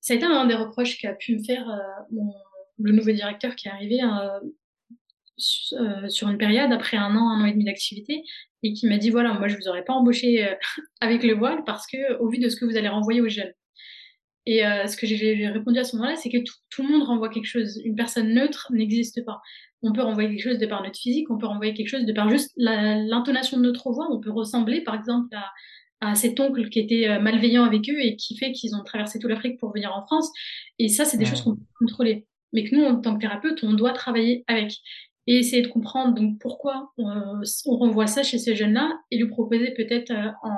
ça a été un des reproches qu'a pu me faire mon, le nouveau directeur qui est arrivé sur une période après un an, un an et demi d'activité, et qui m'a dit voilà, moi je vous aurais pas embauché avec le voile parce que au vu de ce que vous allez renvoyer aux jeunes. Et euh, ce que j'ai répondu à ce moment-là, c'est que tout, le monde renvoie quelque chose. Une personne neutre n'existe pas. On peut renvoyer quelque chose de par notre physique, on peut renvoyer quelque chose de par juste l'intonation de notre voix. On peut ressembler, par exemple, à, à cet oncle qui était euh, malveillant avec eux et qui fait qu'ils ont traversé toute l'Afrique pour venir en France. Et ça, c'est des choses qu'on peut contrôler. Mais que nous, en tant que thérapeute, on doit travailler avec et essayer de comprendre donc pourquoi on, euh, on renvoie ça chez ces jeunes-là et lui proposer peut-être en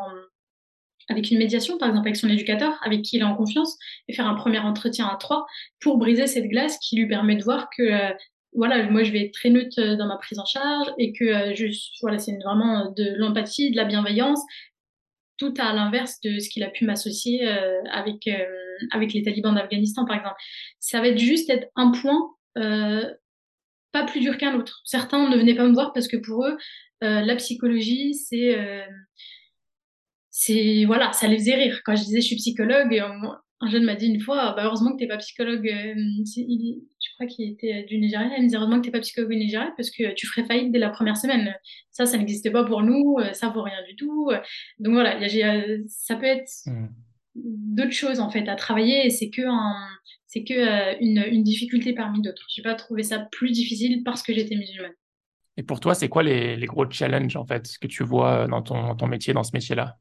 avec une médiation, par exemple avec son éducateur, avec qui il est en confiance, et faire un premier entretien à trois pour briser cette glace qui lui permet de voir que euh, voilà, moi je vais être très neutre euh, dans ma prise en charge et que euh, voilà, c'est vraiment de l'empathie, de la bienveillance, tout à l'inverse de ce qu'il a pu m'associer avec avec les talibans d'Afghanistan par exemple. Ça va être juste être un point pas plus dur qu'un autre. Certains ne venaient pas me voir parce que pour eux, la psychologie, c'est c'est voilà, ça les faisait rire. Quand je disais je suis psychologue, un jeune m'a dit une fois, bah, heureusement que t'es pas psychologue. Euh, je crois qu'il était du Nigeria. Il me disait heureusement que t'es pas psychologue du Nigeria parce que tu ferais faillite dès la première semaine. Ça, ça n'existe pas pour nous. Euh, ça vaut rien du tout. Donc voilà, ça peut être mmh. D'autres choses en fait à travailler. C'est que c'est que euh, une, une, difficulté parmi d'autres. J'ai pas trouvé ça plus difficile parce que j'étais musulmane. Et pour toi, c'est quoi les, les, gros challenges en fait que tu vois dans ton, dans ton métier, dans ce métier-là?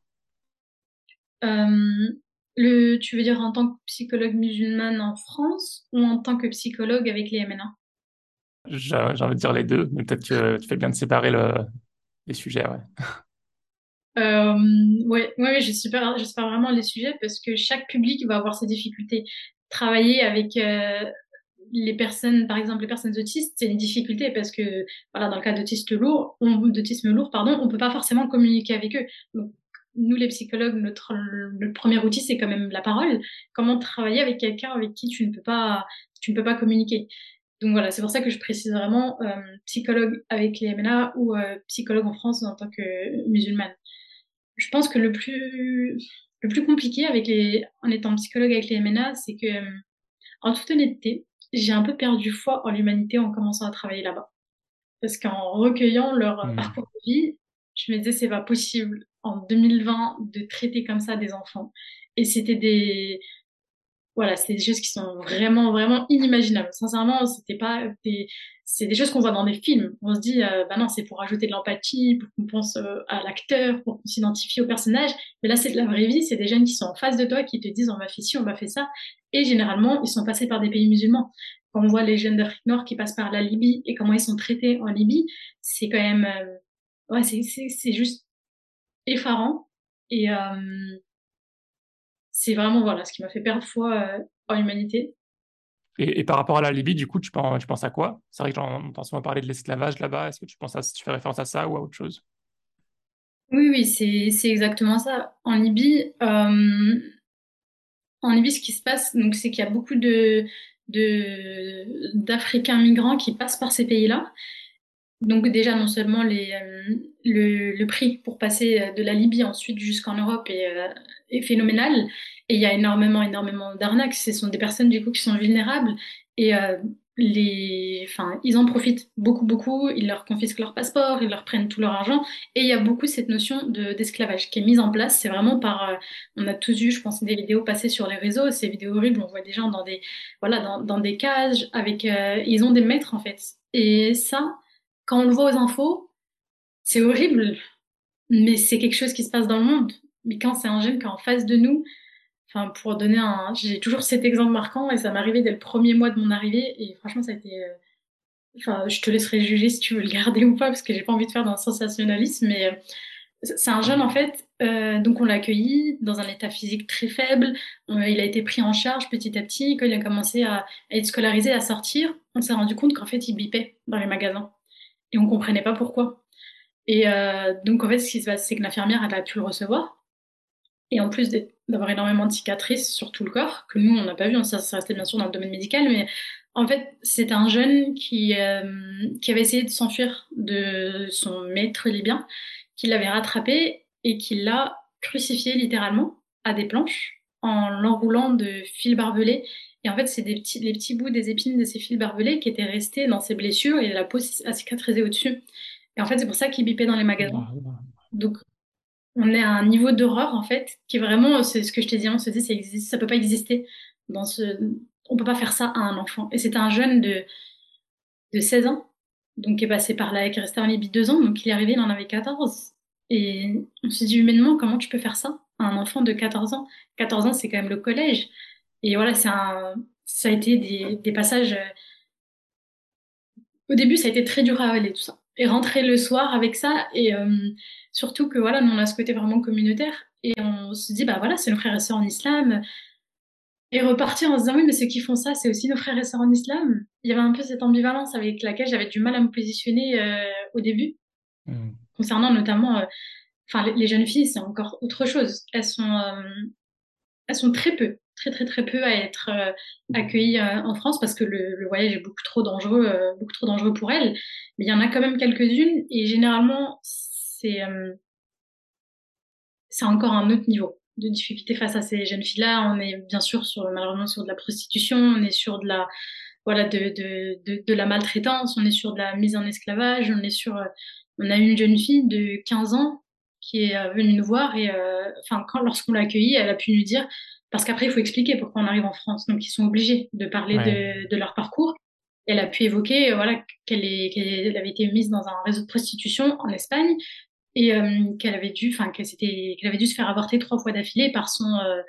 Euh, le, tu veux dire en tant que psychologue musulmane en France ou en tant que psychologue avec les MNA J'ai envie de dire les deux, mais peut-être que tu fais bien de séparer le, les sujets, ouais. Euh, ouais, ouais, je sépare, je sépare vraiment les sujets parce que chaque public va avoir ses difficultés. Travailler avec euh, les personnes, par exemple les personnes autistes, c'est une difficulté parce que voilà, dans le cas d'autisme lourd, d'autisme lourd, pardon, on peut pas forcément communiquer avec eux. Donc, nous les psychologues, notre le premier outil c'est quand même la parole. Comment travailler avec quelqu'un avec qui tu ne peux pas tu ne peux pas communiquer. Donc voilà, c'est pour ça que je précise vraiment euh, psychologue avec les MNA ou euh, psychologue en France en tant que musulmane. Je pense que le plus le plus compliqué avec les en étant psychologue avec les MNA, c'est que euh, en toute honnêteté, j'ai un peu perdu foi en l'humanité en commençant à travailler là-bas. Parce qu'en recueillant leur mmh. parcours de vie, je me disais c'est pas possible en 2020 de traiter comme ça des enfants. Et c'était des, voilà, c'est des choses qui sont vraiment, vraiment inimaginables. Sincèrement, c'était pas des, c'est des choses qu'on voit dans des films. On se dit, euh, bah non, c'est pour ajouter de l'empathie, pour qu'on pense euh, à l'acteur, pour qu'on s'identifie au personnage. Mais là, c'est de la vraie vie. C'est des jeunes qui sont en face de toi, qui te disent, on m'a fait ci, on m'a fait ça. Et généralement, ils sont passés par des pays musulmans. Quand on voit les jeunes d'Afrique Nord qui passent par la Libye et comment ils sont traités en Libye, c'est quand même, euh, ouais, c'est, c'est, c'est juste effarant. Et, euh, c'est vraiment voilà ce qui m'a fait perdre foi euh, en l'humanité. Et, par rapport à la Libye, du coup, tu penses, tu penses à quoi? C'est vrai que j'entends souvent parler de l'esclavage là-bas. Est-ce que tu penses à, tu fais référence à ça ou à autre chose? Oui, oui, c'est exactement ça. En Libye, euh, en Libye, ce qui se passe, donc, c'est qu'il y a beaucoup de d'Africains migrants qui passent par ces pays-là. Donc déjà, non seulement les, euh, le, le, prix pour passer de la Libye ensuite jusqu'en Europe est, est phénoménal. Et il y a énormément, énormément d'arnaques. Ce sont des personnes, du coup, qui sont vulnérables. Et euh, les, enfin, ils en profitent beaucoup, beaucoup. Ils leur confisquent leur passeport, ils leur prennent tout leur argent. Et il y a beaucoup cette notion de, d'esclavage qui est mise en place. C'est vraiment par, euh, on a tous vu, je pense, des vidéos passées sur les réseaux. Ces vidéos horribles, on voit des gens dans des, voilà, dans, dans des cages avec, euh, ils ont des maîtres, en fait. Et ça, quand on le voit aux infos, c'est horrible. Mais c'est quelque chose qui se passe dans le monde. Mais quand c'est un jeune qui est en face de nous, enfin, pour donner un, j'ai toujours cet exemple marquant et ça m'est arrivé dès le premier mois de mon arrivée et franchement, ça a été, euh, enfin, je te laisserai juger si tu veux le garder ou pas parce que j'ai pas envie de faire d'un sensationnalisme, mais euh, c'est un jeune en fait, euh, donc on l'a accueilli dans un état physique très faible. il a été pris en charge petit à petit. Quand il a commencé à, être scolarisé, à sortir, on s'est rendu compte qu'en fait il bipait dans les magasins et on comprenait pas pourquoi. Et donc en fait, ce qui se passe, c'est que l'infirmière elle a pu le recevoir et en plus d'avoir énormément de cicatrices sur tout le corps, que nous, on n'a pas vu, ça, ça restait bien sûr dans le domaine médical, mais en fait, c'est un jeune qui, euh, qui avait essayé de s'enfuir de son maître libyen, qui l'avait rattrapé et qui l'a crucifié littéralement à des planches en l'enroulant de fils barbelés. Et en fait, c'est des petits, les petits bouts des épines de ces fils barbelés qui étaient restés dans ses blessures et la peau a cicatrisé au-dessus. Et en fait, c'est pour ça qu'il bipait dans les magasins. Donc, on est à un niveau d'horreur en fait qui est vraiment c'est ce que je t'ai dit on se dit ça existe ça peut pas exister dans ce on peut pas faire ça à un enfant. Et c'était un jeune de de 16 ans donc qui est passé par là qui est resté en Libye deux ans donc il est arrivé il en avait 14 et on se dit humainement comment tu peux faire ça à un enfant de 14 ans? 14 ans c'est quand même le collège et voilà c'est un ça a été des, des passages au début ça a été très dur à avaler tout ça et rentrer le soir avec ça et euh, Surtout que voilà, nous on a ce côté vraiment communautaire et on se dit bah voilà, c'est nos frères et sœurs en islam. Et repartir en se disant oui, mais ceux qui font ça, c'est aussi nos frères et sœurs en islam. Il y avait un peu cette ambivalence avec laquelle j'avais du mal à me positionner euh, au début, mmh. concernant notamment, euh, enfin les, jeunes filles, c'est encore autre chose. Elles sont, euh, elles sont très peu, très très très peu à être accueillies en France parce que le, le, voyage est beaucoup trop dangereux, beaucoup trop dangereux pour elles. Mais il y en a quand même quelques-unes et généralement euh, c'est encore un autre niveau de difficulté face à ces jeunes filles-là. On est bien sûr sur malheureusement sur de la prostitution, on est sur de la voilà de, de, de, la maltraitance, on est sur de la mise en esclavage, on est sur euh, on a une jeune fille de 15 ans qui est euh, venue nous voir et enfin quand lorsqu'on l'a accueillie, elle a pu nous dire parce qu'après il faut expliquer pourquoi on arrive en France, donc ils sont obligés de parler de, de leur parcours. Elle a pu évoquer voilà qu'elle avait été mise dans un réseau de prostitution en Espagne, et euh, qu'elle avait dû, s'était, qu'elle avait dû se faire avorter trois fois d'affilée par son euh,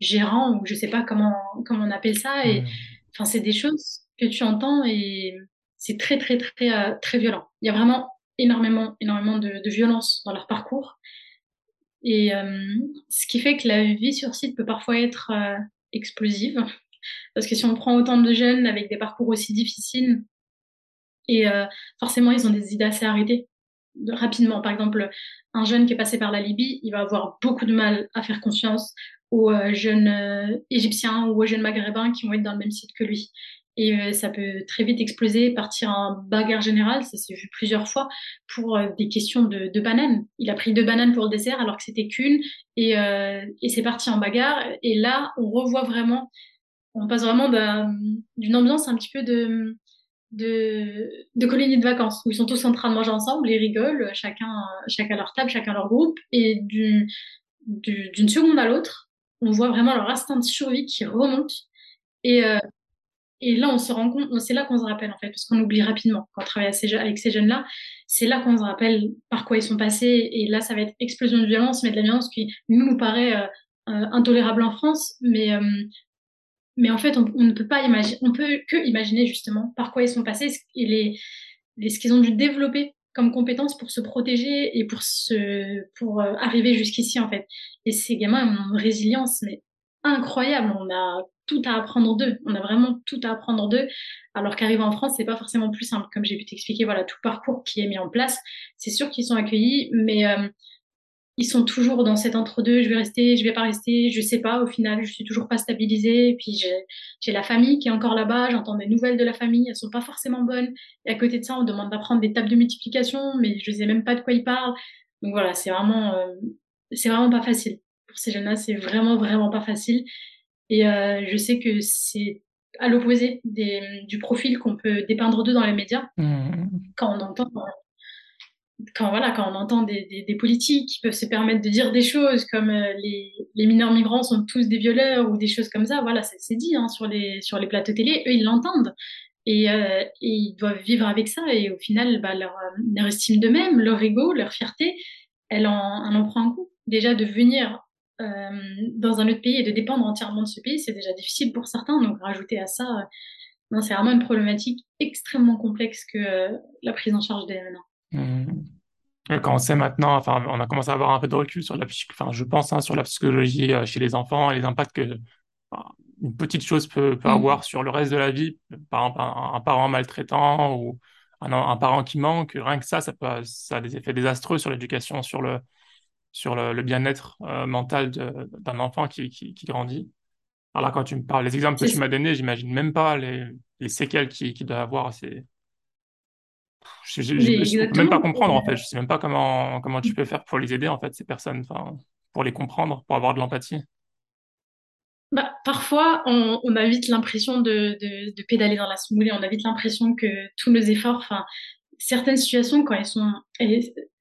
gérant ou je sais pas comment comment on appelle ça. Et enfin c'est des choses que tu entends et c'est très très très euh, très violent. Il y a vraiment énormément énormément de, de violence dans leur parcours et ce qui fait que la vie sur site peut parfois être explosive parce que si on prend autant de jeunes avec des parcours aussi difficiles et forcément ils ont des idées assez arrêtées rapidement. Par exemple, un jeune qui est passé par la Libye, il va avoir beaucoup de mal à faire confiance aux euh, jeunes euh, égyptiens ou aux jeunes maghrébins qui vont être dans le même site que lui. Et euh, ça peut très vite exploser, partir en bagarre générale, ça s'est vu plusieurs fois, pour des questions de, bananes. Il a pris deux bananes pour le dessert alors que c'était qu'une, et, et c'est parti en bagarre. Et là, on revoit vraiment, on passe vraiment d'une ambiance un petit peu de de, de de vacances où ils sont tous en train de manger ensemble, ils rigolent, chacun, chacun leur table, chacun leur groupe, et d'une seconde à l'autre, on voit vraiment leur instinct de survie qui remonte Et, euh, et là, on se rend compte, c'est là qu'on se rappelle, en fait, parce qu'on oublie rapidement quand on travaille avec ces jeunes-là. C'est là qu'on se rappelle par quoi ils sont passés. Et là, ça va être explosion de violence, mais de la violence qui, nous, paraît euh, euh, intolérable en France. Mais, euh, mais en fait, on, on, ne peut pas imaginer, on peut que imaginer justement par quoi ils sont passés et les, les, ce qu'ils ont dû développer comme compétences pour se protéger et pour se, pour arriver jusqu'ici, en fait. Et ces gamins ont une résilience, mais incroyable. On a tout à apprendre d'eux. On a vraiment tout à apprendre d'eux. Alors qu'arriver en France, c'est pas forcément plus simple. Comme j'ai pu t'expliquer, voilà, tout le parcours qui est mis en place, c'est sûr qu'ils sont accueillis, mais euh, ils sont toujours dans cet entre-deux. Je vais rester, je vais pas rester, je sais pas. Au final, je suis toujours pas stabilisée. Puis j'ai la famille qui est encore là-bas. J'entends des nouvelles de la famille. Elles sont pas forcément bonnes. Et à côté de ça, on demande d'apprendre des tables de multiplication, mais je sais même pas de quoi ils parlent. Donc voilà, c'est vraiment, euh, c'est vraiment pas facile. Pour ces jeunes-là, c'est vraiment, vraiment pas facile. Et euh, je sais que c'est à l'opposé du profil qu'on peut dépeindre d'eux dans les médias. Mmh. Quand on entend, quand, voilà, quand on entend des, des, des, politiques qui peuvent se permettre de dire des choses comme euh, les, les, mineurs migrants sont tous des violeurs ou des choses comme ça, voilà, c'est dit hein, sur, les, sur les plateaux télé, eux ils l'entendent. Et, euh, et, ils doivent vivre avec ça. Et au final, bah, leur, leur estime d'eux-mêmes, leur ego, leur fierté, elle en, elle en prend un coup. Déjà de venir dans un autre pays et de dépendre entièrement de ce pays, c'est déjà difficile pour certains. Donc rajouter à ça, euh, non, c'est vraiment une problématique extrêmement complexe que euh, la prise en charge des mmh. Quand on sait maintenant, enfin, on a commencé à avoir un peu de recul sur la, enfin, je pense, hein, sur la psychologie chez les enfants et les impacts que une petite chose peut, peut mmh. avoir sur le reste de la vie. Par exemple, un, parent maltraitant ou un, un, parent qui manque, rien que ça, ça, peut, ça a des effets désastreux sur l'éducation, sur le, sur le, bien-être euh, mental d'un enfant qui, qui, grandit. Alors là, quand tu me parles, les exemples que tu m'as donnés, j'imagine même pas les, les séquelles qu'il qui doit avoir. C'est... Je ne peux même pas comprendre, en fait. Je sais même pas comment, comment tu peux faire pour les aider, en fait, ces personnes, pour les comprendre, pour avoir de l'empathie. Bah, parfois, on, on, a vite l'impression de, de, de, pédaler dans la semoule on a vite l'impression que tous nos efforts, enfin, certaines situations, quand elles sont,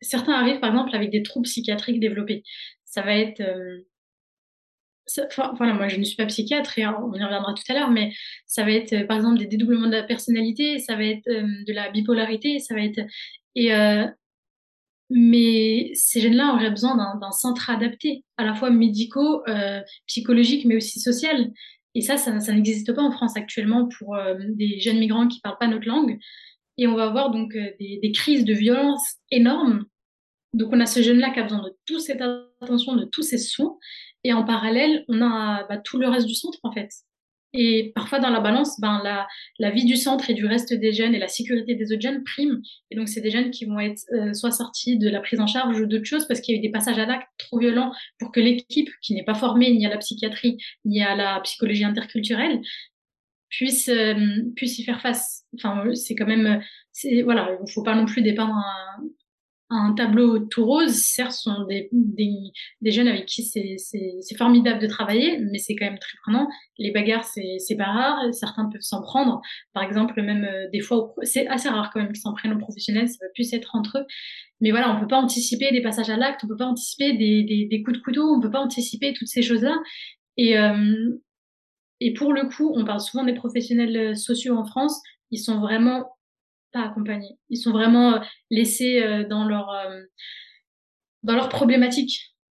certains arrivent par exemple avec des troubles psychiatriques développés. Ça va être, euh, voilà, moi je ne suis pas psychiatre et on y reviendra tout à l'heure, mais ça va être euh, par exemple des dédoublements de la personnalité, ça va être euh, de la bipolarité, ça va être et mais ces jeunes-là auraient besoin d'un centre adapté, à la fois médico, psychologique, mais aussi social. Et ça, ça, ça n'existe pas en France actuellement pour des jeunes migrants qui parlent pas notre langue et on va avoir donc euh, des, crises de violence énormes. Donc on a ce jeune-là qui a besoin de toute cette attention, de tous ces soins, et en parallèle, on a bah, tout le reste du centre en fait. Et parfois dans la balance, ben, la, la, vie du centre et du reste des jeunes et la sécurité des autres jeunes priment. Et donc c'est des jeunes qui vont être euh, soit sortis de la prise en charge ou d'autres choses parce qu'il y a eu des passages à l'acte trop violents pour que l'équipe, qui n'est pas formée ni à la psychiatrie ni à la psychologie interculturelle, puisse euh, y faire face. Enfin, c'est quand même, c'est voilà, il faut pas non plus dépeindre un, un tableau tout rose. Certes, ce sont des, des, des jeunes avec qui c'est formidable de travailler, mais c'est quand même très prenant. Les bagarres, c'est pas rare. Certains peuvent s'en prendre. Par exemple, même euh, des fois, c'est assez rare quand même qu'ils s'en prennent aux professionnels. Ça peut plus être entre eux. Mais voilà, on peut pas anticiper des passages à l'acte, on peut pas anticiper des, des, des, coups de couteau, on peut pas anticiper toutes ces choses-là. Et, euh, et pour le coup, on parle souvent des professionnels euh, sociaux en France, ils sont vraiment pas accompagnés. Ils sont vraiment euh, laissés euh, dans leur dans.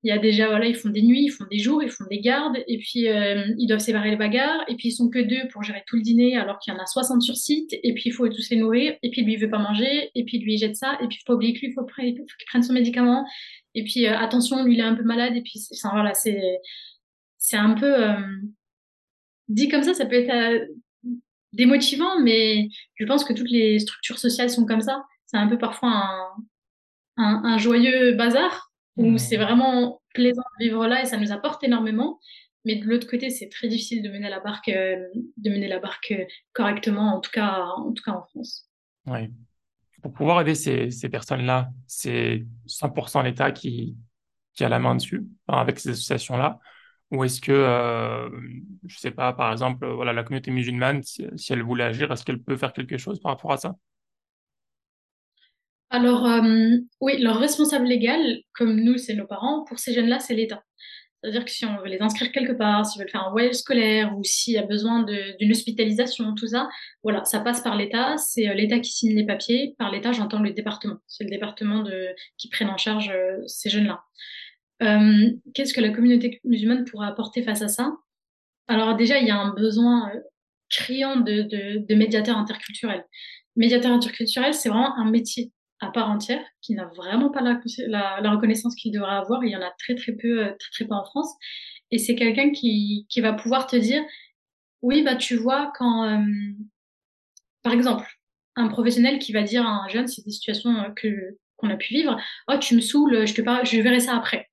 Il y a déjà voilà, ils font des nuits, ils font des jours, ils font des gardes, et puis ils doivent séparer les bagarres, et puis ils sont que deux pour gérer tout le dîner alors qu'il y en a 60 sur site, et puis il faut tous les nourrir, et puis lui il veut pas manger, et puis lui jette ça, et puis il faut oublier que lui il faut, qu'il prenne son médicament, et puis attention lui il est un peu malade, et puis enfin voilà c'est c'est un peu dit comme ça, ça peut être euh, démotivant, mais je pense que toutes les structures sociales sont comme ça. C'est un peu parfois un, un, un joyeux bazar où mmh. c'est vraiment plaisant de vivre là et ça nous apporte énormément. Mais de l'autre côté, c'est très difficile de mener la barque, euh, de mener la barque correctement, en tout cas, en tout cas en France. Oui. Pour pouvoir aider ces, ces personnes-là, c'est 100% l'État qui, qui a la main dessus, avec ces associations-là. Ou est-ce que, euh, je sais pas, par exemple, voilà, la communauté musulmane, si, elle voulait agir, est-ce qu'elle peut faire quelque chose par rapport à ça? Alors, euh, oui, leur responsable légal, comme nous, c'est nos parents, pour ces jeunes-là, c'est l'État. C'est-à-dire que si on veut les inscrire quelque part, s'ils veulent faire un voyage scolaire ou s'il y a besoin d'une hospitalisation, tout ça, voilà, ça passe par l'État. C'est euh, l'État qui signe les papiers. Par l'État, j'entends le département. C'est le département qui prenne en charge euh, ces jeunes-là. Euh, Qu'est-ce que la communauté musulmane pourra apporter face à ça? Alors déjà, il y a un besoin euh, criant de, de, de médiateurs interculturels. Médiateur interculturel, c'est vraiment un métier à part entière, qui n'a vraiment pas la, la, reconnaissance qu'il devrait avoir. Il y en a très très peu, euh, très très peu en France. Et c'est quelqu'un qui, qui va pouvoir te dire, oui, bah tu vois, quand, euh, par exemple, un professionnel qui va dire à un jeune, c'est des situations que qu'on a pu vivre, oh tu me saoules, je te parle, je verrai ça après.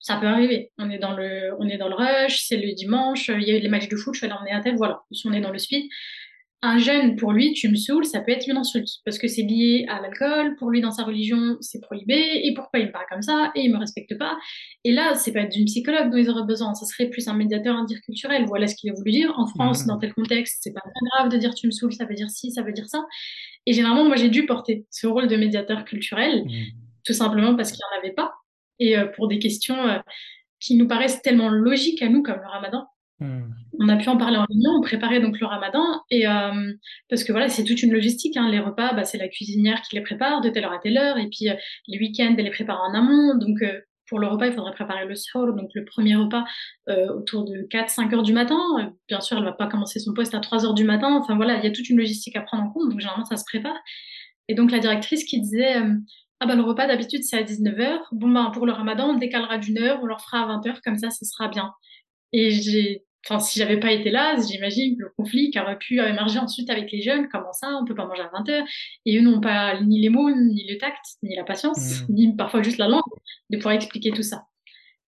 Ça peut arriver. On est dans le, on est dans le rush, c'est le dimanche, il y a eu les matchs de foot, je vais l'emmener à tel, voilà. Si on est dans le speed, un jeune, pour lui, tu me saoules, ça peut être une insulte, parce que c'est lié à l'alcool, pour lui, dans sa religion, c'est prohibé, et pourquoi il me parle comme ça, et il me respecte pas. Et là, c'est pas d'une psychologue dont ils auraient besoin, ça serait plus un médiateur interculturel. Voilà ce qu'il a voulu dire. En France, mmh. dans tel contexte, c'est pas très grave de dire tu me saoules, ça veut dire ci, ça veut dire ça. Et généralement, moi, j'ai dû porter ce rôle de médiateur culturel, mmh. tout simplement parce qu'il n'y en avait pas, et euh, pour des questions euh, qui nous paraissent tellement logiques à nous, comme le ramadan. Hmm. On a pu en parler en réunion, on préparait donc le ramadan, et euh, parce que voilà, c'est toute une logistique. Hein. Les repas, bah, c'est la cuisinière qui les prépare de telle heure à telle heure, et puis euh, les week-ends, elle les prépare en amont. Donc euh, pour le repas, il faudrait préparer le soir, donc le premier repas autour de 4-5 heures du matin. bien sûr, elle va pas commencer son poste à 3 heures du matin. Enfin voilà, il y a toute une logistique à prendre en compte, donc généralement ça se prépare. Et donc la directrice qui disait ah ben le repas d'habitude c'est à 19h. Bon ben pour le ramadan, on décalera d'une heure, on leur fera à 20h, comme ça ce sera bien. Et j'ai Enfin, si j'avais pas été là, j'imagine que le conflit qui aurait pu émerger ensuite avec les jeunes, comment ça, on peut pas manger à 20 heures, et eux n'ont pas ni les mots, ni le tact, ni la patience, mmh. ni parfois juste la langue, de pouvoir expliquer tout ça.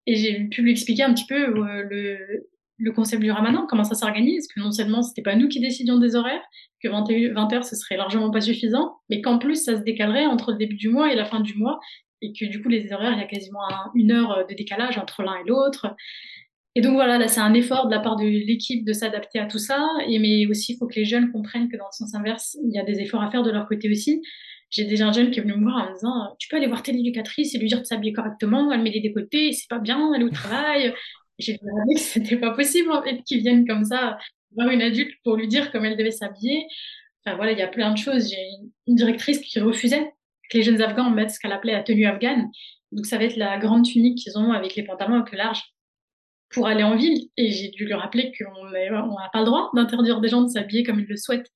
Et j'ai pu lui expliquer un petit peu euh, le, le concept du ramadan, comment ça s'organise, que non seulement c'était pas nous qui décidions des horaires, que 20 heures ce serait largement pas suffisant, mais qu'en plus ça se décalerait entre le début du mois et la fin du mois, et que du coup les horaires, il y a quasiment une heure de décalage entre l'un et l'autre. Et donc voilà, là c'est un effort de la part de l'équipe de s'adapter à tout ça, et mais aussi il faut que les jeunes comprennent que dans le sens inverse, il y a des efforts à faire de leur côté aussi. J'ai déjà un jeune qui est venu me voir en me disant tu peux aller voir telle éducatrice et lui dire de s'habiller correctement, elle met les décotés, c'est pas bien, elle est au travail. J'ai dit que c'était pas possible en fait qu'ils viennent comme ça voir une adulte pour lui dire comment elle devait s'habiller. Enfin voilà, il y a plein de choses. J'ai une directrice qui refusait que les jeunes Afghans mettent ce qu'elle appelait la tenue afghane. Donc ça va être la grande tunique qu'ils ont avec les pantalons un peu larges pour aller en ville. Et j'ai dû lui rappeler qu'on n'a pas le droit d'interdire des gens de s'habiller comme ils le souhaitent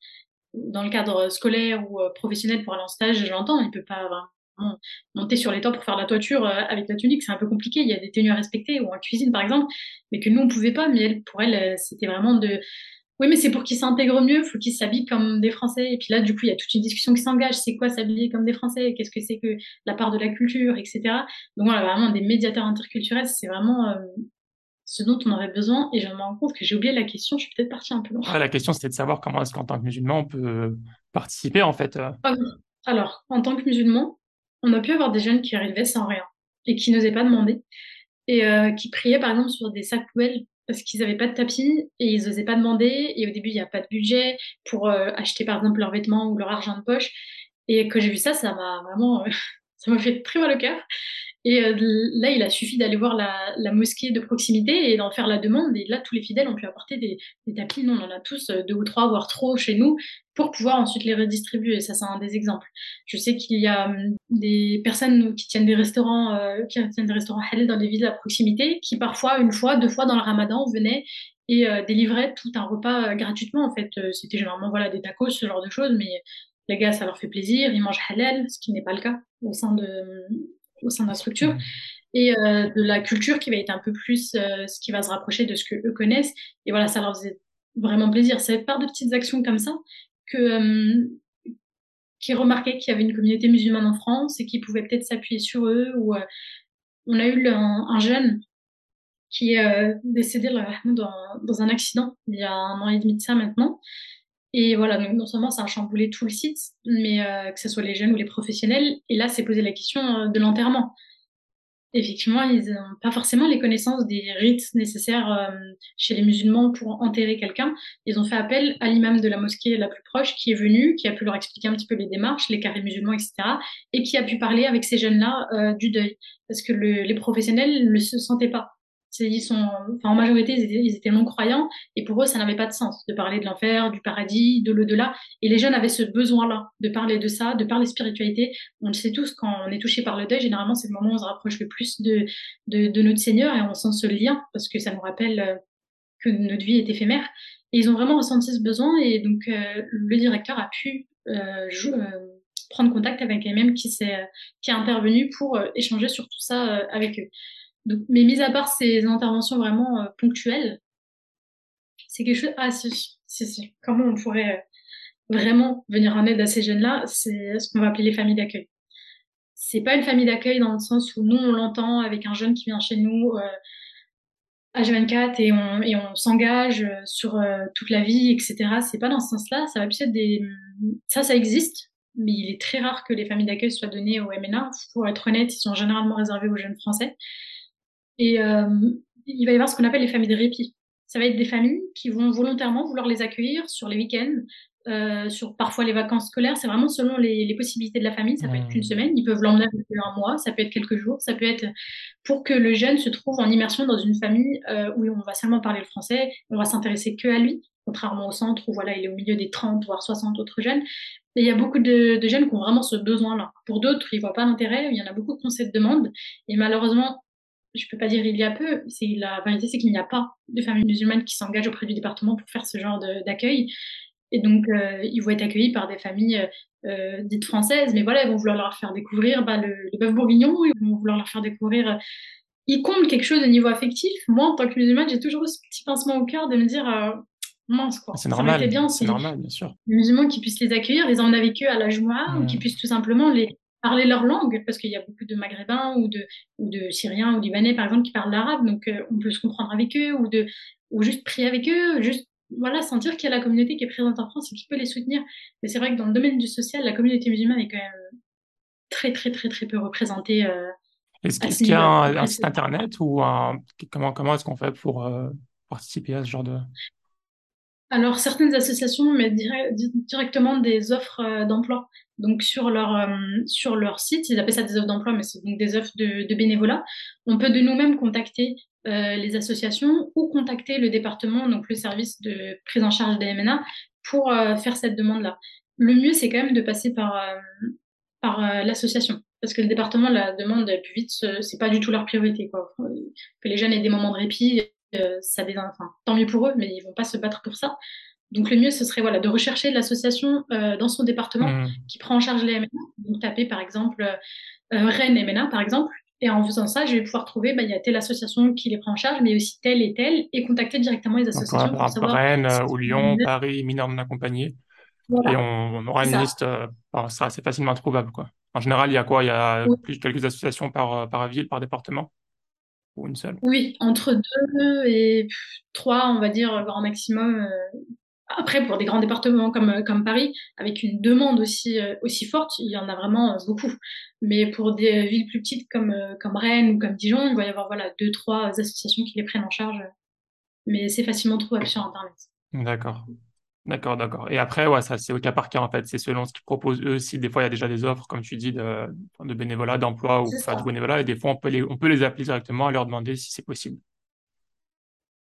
dans le cadre scolaire ou euh, professionnel pour aller en stage. J'entends, il peut pas monter sur les toits pour faire la toiture euh, avec la tunique. C'est un peu compliqué. Il y a des tenues à respecter ou en cuisine, par exemple, mais que nous, on pouvait pas. Mais elle, pour elle, euh, c'était vraiment de oui, mais c'est pour qu'ils s'intègrent mieux, il faut qu'ils s'habillent comme des Français. Et puis là, du coup, il y a toute une discussion qui s'engage. C'est quoi s'habiller comme des Français? Qu'est-ce que c'est que la part de la culture, etc. Donc voilà, vraiment des médiateurs interculturels, c'est vraiment ce dont on aurait besoin. Et je me rends compte que j'ai oublié la question, je suis peut-être partie un peu loin. la question, c'était de savoir comment est-ce qu'en tant que musulman, on peut participer, en fait. Euh. Alors, en tant que musulman, on a pu avoir des jeunes qui arrivaient sans rien et qui n'osaient pas demander et euh, qui priaient, par exemple, sur des sacs poubelles parce qu'ils n'avaient pas de tapis et ils n'osaient pas demander. Et au début, il n'y a pas de budget pour euh, acheter, par exemple, leurs vêtements ou leur argent de poche. Et quand j'ai vu ça, ça m'a vraiment... ça m'a fait très mal au cœur. Et euh, là, il a suffi d'aller voir la, mosquée de proximité et d'en faire la demande. Et là, tous les fidèles ont pu apporter des, tapis. Nous, on en a tous euh, deux ou trois, voire trop chez nous, pour pouvoir ensuite les redistribuer. Ça, c'est un des exemples. Je sais qu'il y a hum, des personnes qui tiennent des restaurants, euh, qui tiennent des restaurants halal dans des villes à proximité, qui parfois, une fois, deux fois dans le ramadan, venaient et délivraient tout un repas gratuitement. En fait, c'était généralement voilà des tacos, ce genre de choses, mais les gars, ça leur fait plaisir, ils mangent halal, ce qui n'est pas le cas au sein de, au sein de la structure, mmh. et euh, de la culture qui va être un peu plus euh, ce qui va se rapprocher de ce que eux connaissent. Et voilà, ça leur faisait vraiment plaisir. Être par de petites actions comme ça que euh, qui remarquaient qu'il y avait une communauté musulmane en France et qui pouvaient peut-être s'appuyer sur eux. Ou on a eu un, jeune qui est décédé dans, dans un accident il y a un an et demi de ça maintenant. Et voilà, non seulement ça a chamboulé tout le site, mais euh, que ce soit les jeunes ou les professionnels. Et là, c'est posé la question euh, de l'enterrement. Effectivement, ils n'ont pas forcément les connaissances des rites nécessaires euh, chez les musulmans pour enterrer quelqu'un. Ils ont fait appel à l'imam de la mosquée la plus proche qui est venu, qui a pu leur expliquer un petit peu les démarches, les carrés musulmans, etc. Et qui a pu parler avec ces jeunes-là du deuil. Parce que le, les professionnels ne se sentaient pas Ils sont, en majorité, ils étaient, non-croyants, et pour eux, ça n'avait pas de sens de parler de l'enfer, du paradis, de l'au-delà. Et les jeunes avaient ce besoin-là de parler de ça, de parler spiritualité. On le sait tous, quand on est touché par le deuil, généralement, c'est le moment où on se rapproche le plus de, de, notre Seigneur, et on sent ce lien, parce que ça nous rappelle euh, que notre vie est éphémère. Et ils ont vraiment ressenti ce besoin, et donc euh, le directeur a pu euh, prendre contact avec elle-même qui qui est intervenu pour échanger sur tout ça avec eux. Mais mis à part ces interventions vraiment ponctuelles, c'est quelque chose. Ah si, si, si. Comment on pourrait vraiment venir en aide à ces jeunes-là C'est ce qu'on va appeler les familles d'accueil. C'est pas une famille d'accueil dans le sens où nous on l'entend avec un jeune qui vient chez nous. Euh, H24 et on, s'engage sur toute la vie, etc. C'est pas dans ce sens-là. Ça ça, ça existe, mais il est très rare que les familles d'accueil soient données au MNA. Pour être honnête, ils sont généralement réservés aux jeunes français. Et euh, il va y avoir ce qu'on appelle les familles de répit. Ça va être des familles qui vont volontairement vouloir les accueillir sur les week-ends, euh, sur parfois les vacances scolaires. C'est vraiment selon les, les, possibilités de la famille. Ça peut être qu'une semaine, ils peuvent l'emmener un mois, ça peut être quelques jours, ça peut être pour que le jeune se trouve en immersion dans une famille euh, où on va seulement parler le français, on va s'intéresser que à lui, contrairement au centre où voilà, il est au milieu des 30 voire 60 autres jeunes. Et il y a beaucoup de, de jeunes qui ont vraiment ce besoin-là. Pour d'autres, ils voient pas l'intérêt. Il y en a beaucoup qui ont cette demande. Et malheureusement, je peux pas dire il y a peu. C'est la vérité, c'est qu'il n'y a pas de familles musulmanes qui s'engagent auprès du département pour faire ce genre d'accueil. Et donc, euh, ils vont être accueillis par des familles euh, dites françaises, mais voilà, ils vont vouloir leur faire découvrir bah, le, le bœuf bourguignon, ils vont vouloir leur faire découvrir ils comblent quelque chose au niveau affectif. Moi, en tant que musulmane, j'ai toujours ce petit pincement au cœur de me dire, euh, mince, quoi. C'est normal. bien, c'est normal, bien sûr. Les musulmans qui puissent les accueillir, les emmener avec eux à la joie, ou qui puissent tout simplement les parler leur langue, parce qu'il y a beaucoup de maghrébins ou de, ou de syriens ou libanais, par exemple, qui parlent l'arabe, donc euh, on peut se comprendre avec eux, ou de, ou juste prier avec eux, juste, voilà, sentir qu'il y a la communauté qui est présente en France et qui peut les soutenir. Mais c'est vrai que dans le domaine du social, la communauté musulmane est quand même très, très, très, très peu représentée, euh, est-ce qu'il y a un, site internet ou un, comment, comment est-ce qu'on fait pour euh, participer à ce genre de... Alors, certaines associations mettent directement des offres euh, d'emploi. Donc, sur leur, euh, sur leur site, ils appellent ça des offres d'emploi, mais c'est donc des offres de, bénévolat. On peut de nous-mêmes contacter les associations ou contacter le département, donc le service de prise en charge des MNA, pour faire cette demande-là. Le mieux, c'est quand même de passer par, par l'association parce que le département la demande plus vite, c'est pas du tout leur priorité. Quoi. Que les jeunes aient des moments de répit, euh, ça enfin, tant mieux pour eux, mais ils vont pas se battre pour ça. Donc le mieux, ce serait voilà de rechercher l'association euh, dans son département mmh. qui prend en charge les MNA. Donc taper par exemple euh, Rennes MNA par exemple. Et en faisant ça, je vais pouvoir trouver, bah, il y a telle association qui les prend en charge, mais aussi telle et telle, et contacter directement les associations. pour savoir Rennes ou Lyon, Paris, mineurs non accompagnés. Et on, aura une liste, ça sera assez facilement trouvable. Quoi. En général, il y a quoi? Il y a plus quelques associations par, euh, par ville, par département? Ou une seule Oui, entre deux et trois, on va dire, grand maximum. Euh. Après, pour des grands départements comme, euh, comme Paris, avec une demande aussi, aussi forte, il y en a vraiment beaucoup. Mais pour des villes plus petites comme, comme Rennes ou comme Dijon, il va y avoir voilà, deux, trois associations qui les prennent en charge. Mais c'est facilement trouvable sur Internet. D'accord. D'accord, d'accord. Et après, ouais, ça, c'est au cas par cas, en fait. C'est selon ce qu'ils proposent eux. Si des fois, il y a déjà des offres, comme tu dis, de, de bénévolat, d'emploi ou du bénévolat. Et des fois, on peut les, on peut les appeler directement et leur demander si c'est possible.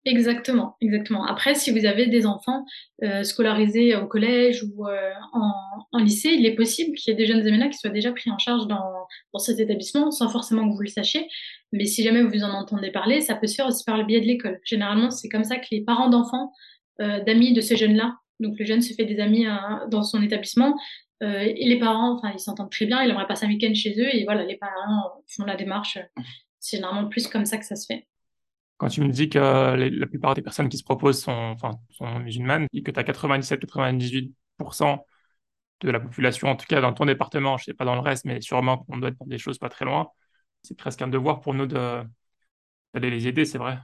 Exactement, exactement. Après, si vous avez des enfants euh, scolarisés au collège ou euh, en, en, lycée, il est possible qu'il y ait des jeunes MNA qui soient déjà pris en charge dans, dans cet établissement, sans forcément que vous le sachiez. Mais si jamais vous en entendez parler, ça peut se faire aussi par le biais de l'école. Généralement, c'est comme ça que les parents d'enfants, euh, d'amis de ces jeunes-là, donc le jeune se fait des amis hein, dans son établissement euh, et les parents, enfin ils s'entendent très bien, il aimerait passer un week-end chez eux et voilà, les parents font la démarche. C'est généralement plus comme ça que ça se fait. Quand tu me dis que la plupart des personnes qui se proposent sont, enfin, sont musulmanes et que tu as 97-98% de la population, en tout cas dans ton département, je sais pas dans le reste, mais sûrement qu'on doit être dans des choses pas très loin, c'est presque un devoir pour nous d'aller les aider, c'est vrai.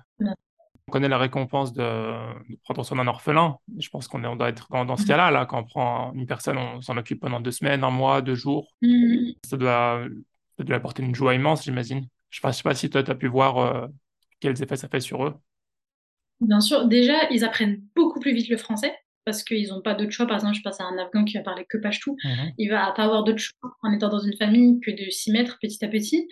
On connaît la récompense de, prendre soin d'un orphelin. Je pense qu'on doit être dans, ce mm. cas-là, là, quand on prend une personne, on s'en occupe pendant deux semaines, un mois, deux jours. Mm. Ça, doit, ça doit apporter une joie immense, j'imagine. Je ne sais, pas si toi, tu as pu voir euh, quels effets ça fait sur eux. Bien sûr, déjà, ils apprennent beaucoup plus vite le français parce qu'ils n'ont pas d'autre choix. Par exemple, je pense à un Afghan qui va parler que Pashto. Mm-hmm. Il va pas avoir d'autre choix en étant dans une famille que de s'y mettre petit à petit.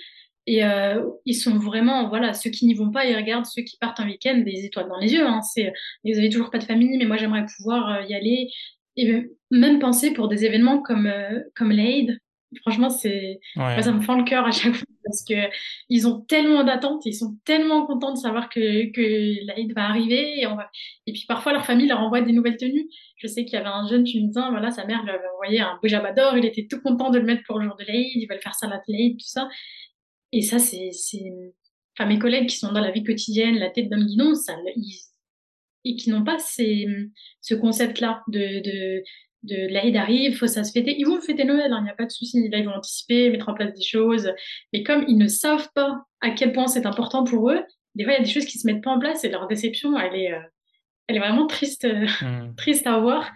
Et euh, ils sont vraiment, voilà, ceux qui n'y vont pas, ils regardent ceux qui partent un week-end des étoiles dans les yeux. Hein. C'est, vous avez toujours pas de famille, mais moi j'aimerais pouvoir euh, y aller. Et même penser pour des événements comme euh, comme l'Aid. Franchement, c'est, ça me fend le cœur à chaque fois parce que ils ont tellement d'attentes, ils sont tellement contents de savoir que que l'Aid va arriver et on va. Et puis parfois leur famille leur envoie des nouvelles tenues. Je sais qu'il y avait un jeune tunisien, voilà, sa mère lui avait envoyé un pyjama d'or, il était tout content de le mettre pour le jour de l'Aid, ils veulent faire ça la l'Aid, tout ça. Et ça, c'est, c'est, enfin, mes collègues qui sont dans la vie quotidienne, la tête d'un guidon, ça, ils, et qui n'ont pas ces, ce concept-là de, de, de l'Aïd arrive, faut ça se fêter. Ils vont fêter Noël, il hein, n'y a pas de souci. Là, ils vont anticiper, mettre en place des choses. Mais comme ils ne savent pas à quel point c'est important pour eux, des fois, il y a des choses qui se mettent pas en place et leur déception, elle est, euh, elle est vraiment triste, mmh. triste à voir.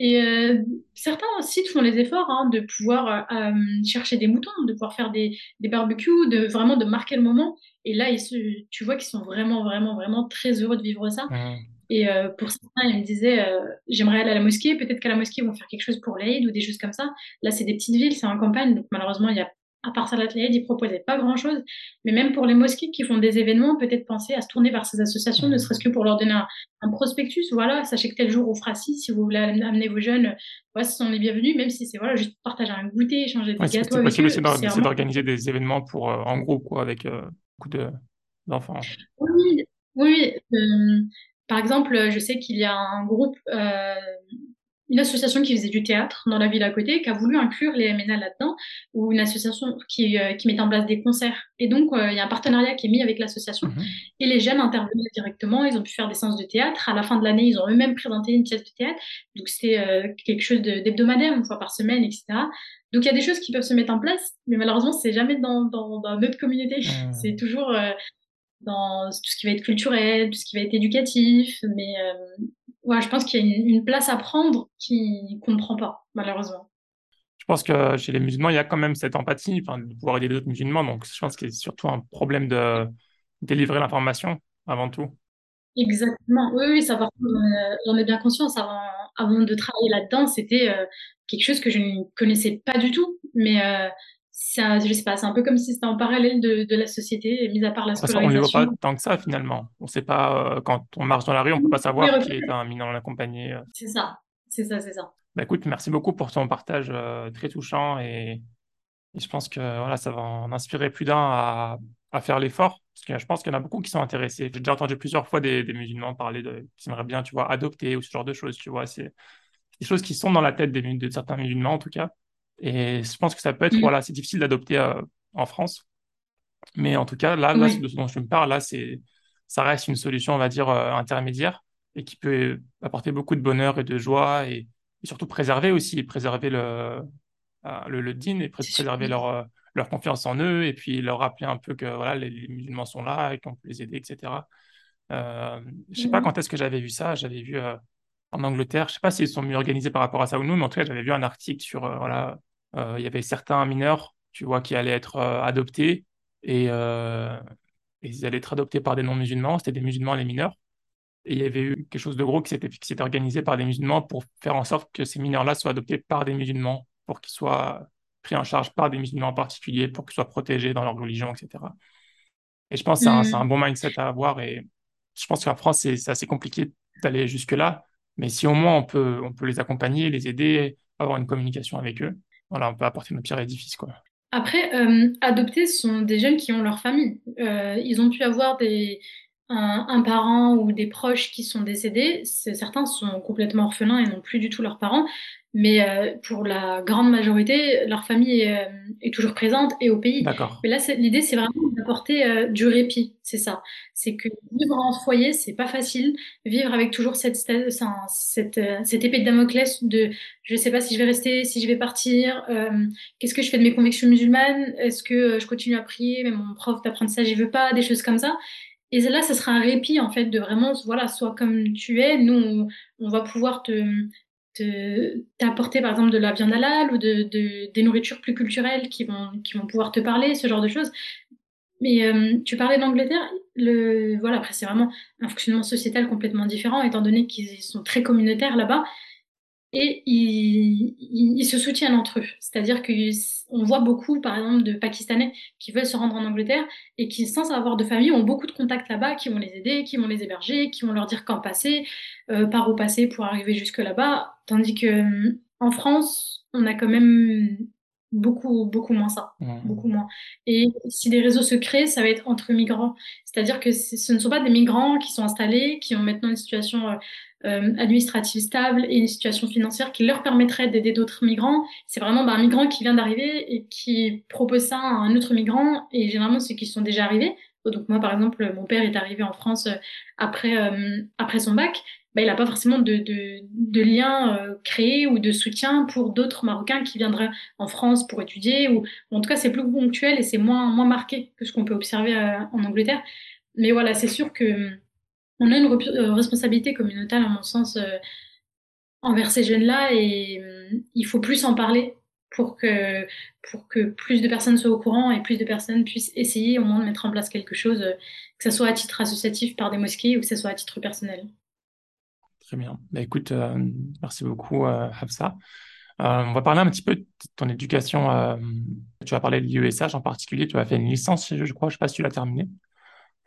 Et euh, certains sites font les efforts hein, de pouvoir euh, chercher des moutons, de pouvoir faire des, des barbecues, de vraiment de marquer le moment. Et là, ils se, tu vois qu'ils sont vraiment, vraiment, vraiment très heureux de vivre ça. Et euh, pour certains, ils me disaient, euh, j'aimerais aller à la mosquée. Peut-être qu'à la mosquée, ils vont faire quelque chose pour l'Aïd ou des choses comme ça. Là, c'est des petites villes, c'est en campagne, donc malheureusement, il y a à part Salat Laïd, ils proposaient pas grand-chose. Mais même pour les mosquées qui font des événements, peut-être penser à se tourner vers ces associations, ne serait-ce que pour leur donner un, prospectus. Voilà, sachez que tel jour on fera ci, si vous voulez amener vos jeunes, voilà, ce sont les bienvenus, même si c'est voilà, juste partager un goûter, échanger des gâteaux. C'est possible aussi d'organiser des événements pour, euh, en groupe, quoi, avec euh, beaucoup d'enfants. oui, oui. Euh, par exemple, je sais qu'il y a un groupe une association qui faisait du théâtre dans la ville à côté, qui a voulu inclure les MNA là-dedans, ou une association qui, euh, qui met en place des concerts. Et donc, euh, il y a un partenariat qui est mis avec l'association. Mhm. Et les jeunes intervenaient directement, ils ont pu faire des séances de théâtre. À la fin de l'année, ils ont eux-mêmes présenté une pièce de théâtre. Donc, c'était euh, quelque chose d'hebdomadaire, une fois par semaine, etc. Donc, il y a des choses qui peuvent se mettre en place, mais malheureusement, c'est jamais dans, dans, dans, notre communauté. C'est toujours dans tout ce qui va être culturel, tout ce qui va être éducatif, mais ouais, je pense qu'il y a une, place à prendre qui qu'on ne prend pas, malheureusement. Je pense que chez les musulmans, il y a quand même cette empathie, enfin, de pouvoir aider d'autres musulmans. Donc, je pense qu'il y a surtout un problème de délivrer l'information avant tout. Exactement. Oui, oui, ça va. J'en ai bien conscience. Avant, avant de travailler là-dedans, c'était euh, quelque chose que je ne connaissais pas du tout. Mais euh, ça, je sais pas, c'est un peu comme si c'était en parallèle de, de la société, mis à part la scolarisation. on ne le voit pas tant que ça finalement. On sait pas, euh, quand on marche dans la rue, on peut pas savoir qui est un minant accompagné. Euh. C'est ça, c'est ça, c'est ça. Bah écoute, merci beaucoup pour ton partage euh, très touchant et, je pense que voilà, ça va en inspirer plus d'un à, à, faire l'effort. Parce que je pense qu'il y en a beaucoup qui sont intéressés. J'ai déjà entendu plusieurs fois des, des musulmans parler de qui aimeraient bien, tu vois, adopter ou ce genre de choses, tu vois. C'est des choses qui sont dans la tête des, de certains musulmans en tout cas. Et je pense que ça peut être, mm. voilà, c'est difficile d'adopter euh, en France. Mais en tout cas, là, là, de ce dont je me parle, là, c'est, ça reste une solution, on va dire, euh, intermédiaire et qui peut apporter beaucoup de bonheur et de joie et, surtout préserver aussi, préserver le, euh, le, le din et préserver leur, leur confiance en eux et puis leur rappeler un peu que voilà, les, musulmans sont là et qu'on peut les aider, etc. Euh, je sais pas mm. quand est-ce que j'avais vu ça. J'avais vu en Angleterre. Je sais pas s'ils sont mieux organisés par rapport à ça ou non, mais en tout cas, j'avais vu un article sur voilà, il y avait certains mineurs, tu vois, qui allaient être euh, adoptés et, euh, ils allaient être adoptés par des non-musulmans. C'était des musulmans les mineurs. Et il y avait eu quelque chose de gros qui s'était organisé par des musulmans pour faire en sorte que ces mineurs-là soient adoptés par des musulmans, pour qu'ils soient pris en charge par des musulmans en particulier, pour qu'ils soient protégés dans leur religion, etc. Et je pense que c'est un, mm. bon mindset à avoir. Et je pense qu'en France, c'est assez compliqué d'aller jusque-là. Mais si au moins on peut, on peut les accompagner, les aider, avoir une communication avec eux, voilà, on peut apporter notre pierre édifice, quoi. Après, euh, adopter, ce sont des jeunes qui ont leur famille. Euh, ils ont pu avoir des, un, un, parent ou des proches qui sont décédés. Certains sont complètement orphelins et n'ont plus du tout leurs parents. Mais euh, pour la grande majorité, leur famille est, euh, est toujours présente et au pays. D'accord. Mais là, l'idée, c'est vraiment d'apporter euh, du répit. C'est ça. C'est que vivre en foyer, c'est pas facile. Vivre avec toujours cette, cette, cette, cette épée de Damoclès de je sais pas si je vais rester, si je vais partir, qu'est-ce que je fais de mes convictions musulmanes, est-ce que je continue à prier, mais mon prof d'apprentissage, il veut pas, des choses comme ça. Et là, ce sera un répit, en fait, de vraiment, voilà, soit comme tu es, nous, on, va pouvoir te, t'apporter par exemple de la viande halal ou de, de, des nourritures plus culturelles qui vont, qui vont pouvoir te parler, ce genre de choses. Mais euh, tu parlais d'Angleterre, le voilà après c'est vraiment un fonctionnement sociétal complètement différent étant donné qu'ils sont très communautaires là-bas. Et ils, se soutiennent entre eux. C'est-à-dire qu'on voit beaucoup, par exemple, de Pakistanais qui veulent se rendre en Angleterre et qui, sans avoir de famille, ont beaucoup de contacts là-bas, qui vont les aider, qui vont les héberger, qui vont leur dire quand passer, euh, par où passer pour arriver jusque là-bas. Tandis que euh, en France, on a quand même beaucoup beaucoup moins ça beaucoup moins et si des réseaux se créent ça va être entre migrants c'est-à-dire que ce ne sont pas des migrants qui sont installés qui ont maintenant une situation euh, euh, administrative stable et une situation financière qui leur permettrait d'aider d'autres migrants c'est vraiment bah, un migrant qui vient d'arriver et qui propose ça à un autre migrant et généralement ceux qui sont déjà arrivés donc moi par exemple mon père est arrivé en France euh, après après son bac bah, il n'a pas forcément de, de, de lien euh, créé ou de soutien pour d'autres Marocains qui viendraient en France pour étudier. Ou, en tout cas, c'est plus ponctuel et c'est moins, moins marqué que ce qu'on peut observer euh, en Angleterre. Mais voilà, c'est sûr que euh, on a une responsabilité communautaire, à mon sens, envers ces jeunes-là et il faut plus en parler pour que, pour que plus de personnes soient au courant et plus de personnes puissent essayer au moins de mettre en place quelque chose, que ce soit à titre associatif par des mosquées ou que ce soit à titre personnel. Très bien. Bah, écoute, euh, merci beaucoup, euh, Hafsa. Euh, on va parler un petit peu de ton éducation. tu vas parler de l'USH en particulier. Tu as fait une licence, je crois. Je ne sais pas si tu l'as terminée.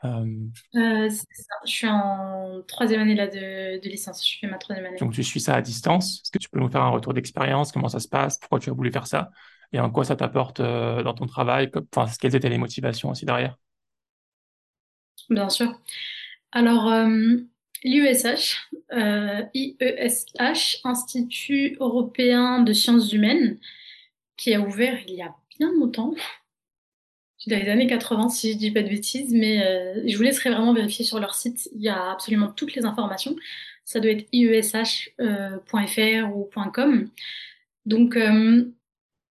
C'est ça. Je suis en troisième année là, de, de, licence. Je fais ma troisième année. Donc, tu suis ça à distance. Est-ce que tu peux nous faire un retour d'expérience? Comment ça se passe? Pourquoi tu as voulu faire ça? Et en quoi ça t'apporte dans ton travail? Enfin, Quelles étaient les motivations aussi derrière? Bien sûr. Alors, L'IESH, euh, IESH, Institut européen de sciences humaines, qui a ouvert il y a bien longtemps, dans les années 80 si je dis pas de bêtises, mais euh, je vous laisserai vraiment vérifier sur leur site, il y a absolument toutes les informations. Ça doit être iesh.fr euh, ou .com. Donc, euh,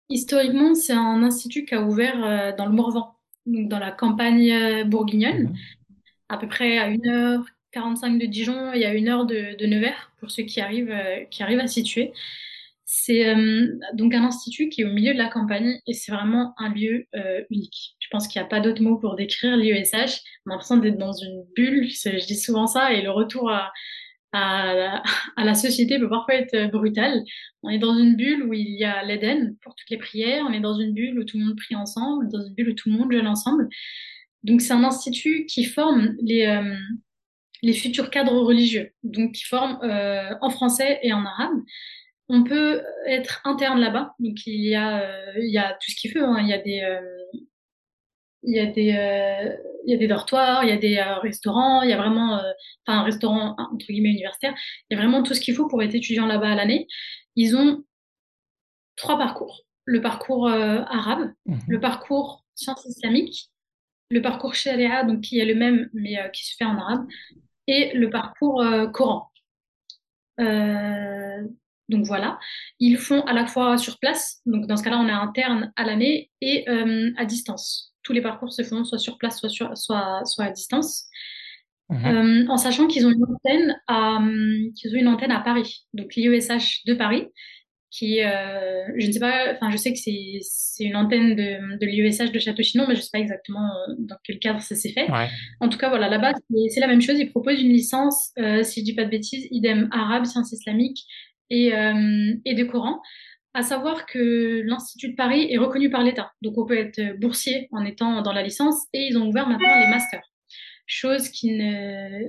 historiquement, c'est un institut qui a ouvert euh, dans le Morvan, donc dans la campagne bourguignonne, mmh. à peu près à une heure 45 de Dijon il y a une heure de, de Nevers, pour ceux qui arrivent, qui arrivent à situer. C'est euh, donc un institut qui est au milieu de la campagne et c'est vraiment un lieu euh, unique. Je pense qu'il n'y a pas d'autre mot pour décrire l'IESH. On a l'impression d'être dans une bulle, je dis souvent ça, et le retour à, la société peut parfois être brutal. On est dans une bulle où il y a l'Éden pour toutes les prières, on est dans une bulle où tout le monde prie ensemble, dans une bulle où tout le monde jeûne ensemble. Donc c'est un institut qui forme les, futurs cadres religieux, donc qui forment euh, en français et en arabe. On peut être interne là-bas, donc il y a euh, il y a tout ce qu'il faut. Hein. Il y a des euh, il y a des il y a des dortoirs, il y a des restaurants, il y a vraiment enfin un restaurant entre guillemets universitaire. Il y a vraiment tout ce qu'il faut pour être étudiant là-bas à l'année. Ils ont trois parcours le parcours arabe, mmh le parcours sciences islamiques, le parcours sharia, donc qui est le même mais qui se fait en arabe, et le parcours euh, Coran. Euh, donc voilà, ils font à la fois sur place, donc dans ce cas-là on est interne à l'année, et euh, à distance. Tous les parcours se font soit sur place, soit, sur, soit, soit à distance. Mhm. en sachant qu'ils ont une antenne à, qu'ils ont une antenne à Paris, donc l'IESH de Paris, qui, euh, je ne sais pas, enfin, je sais que c'est, c'est une antenne de, de l'IESH de Château-Chinon, mais je ne sais pas exactement euh, dans quel cadre ça s'est fait. En tout cas, voilà, là-bas, c'est, la même chose. Ils proposent une licence, euh, si je dis pas de bêtises, idem arabe, sciences islamiques et, euh, et de Coran. À savoir que l'Institut de Paris est reconnu par l'État. Donc, on peut être boursier en étant dans la licence et ils ont ouvert maintenant les masters. Chose qui ne,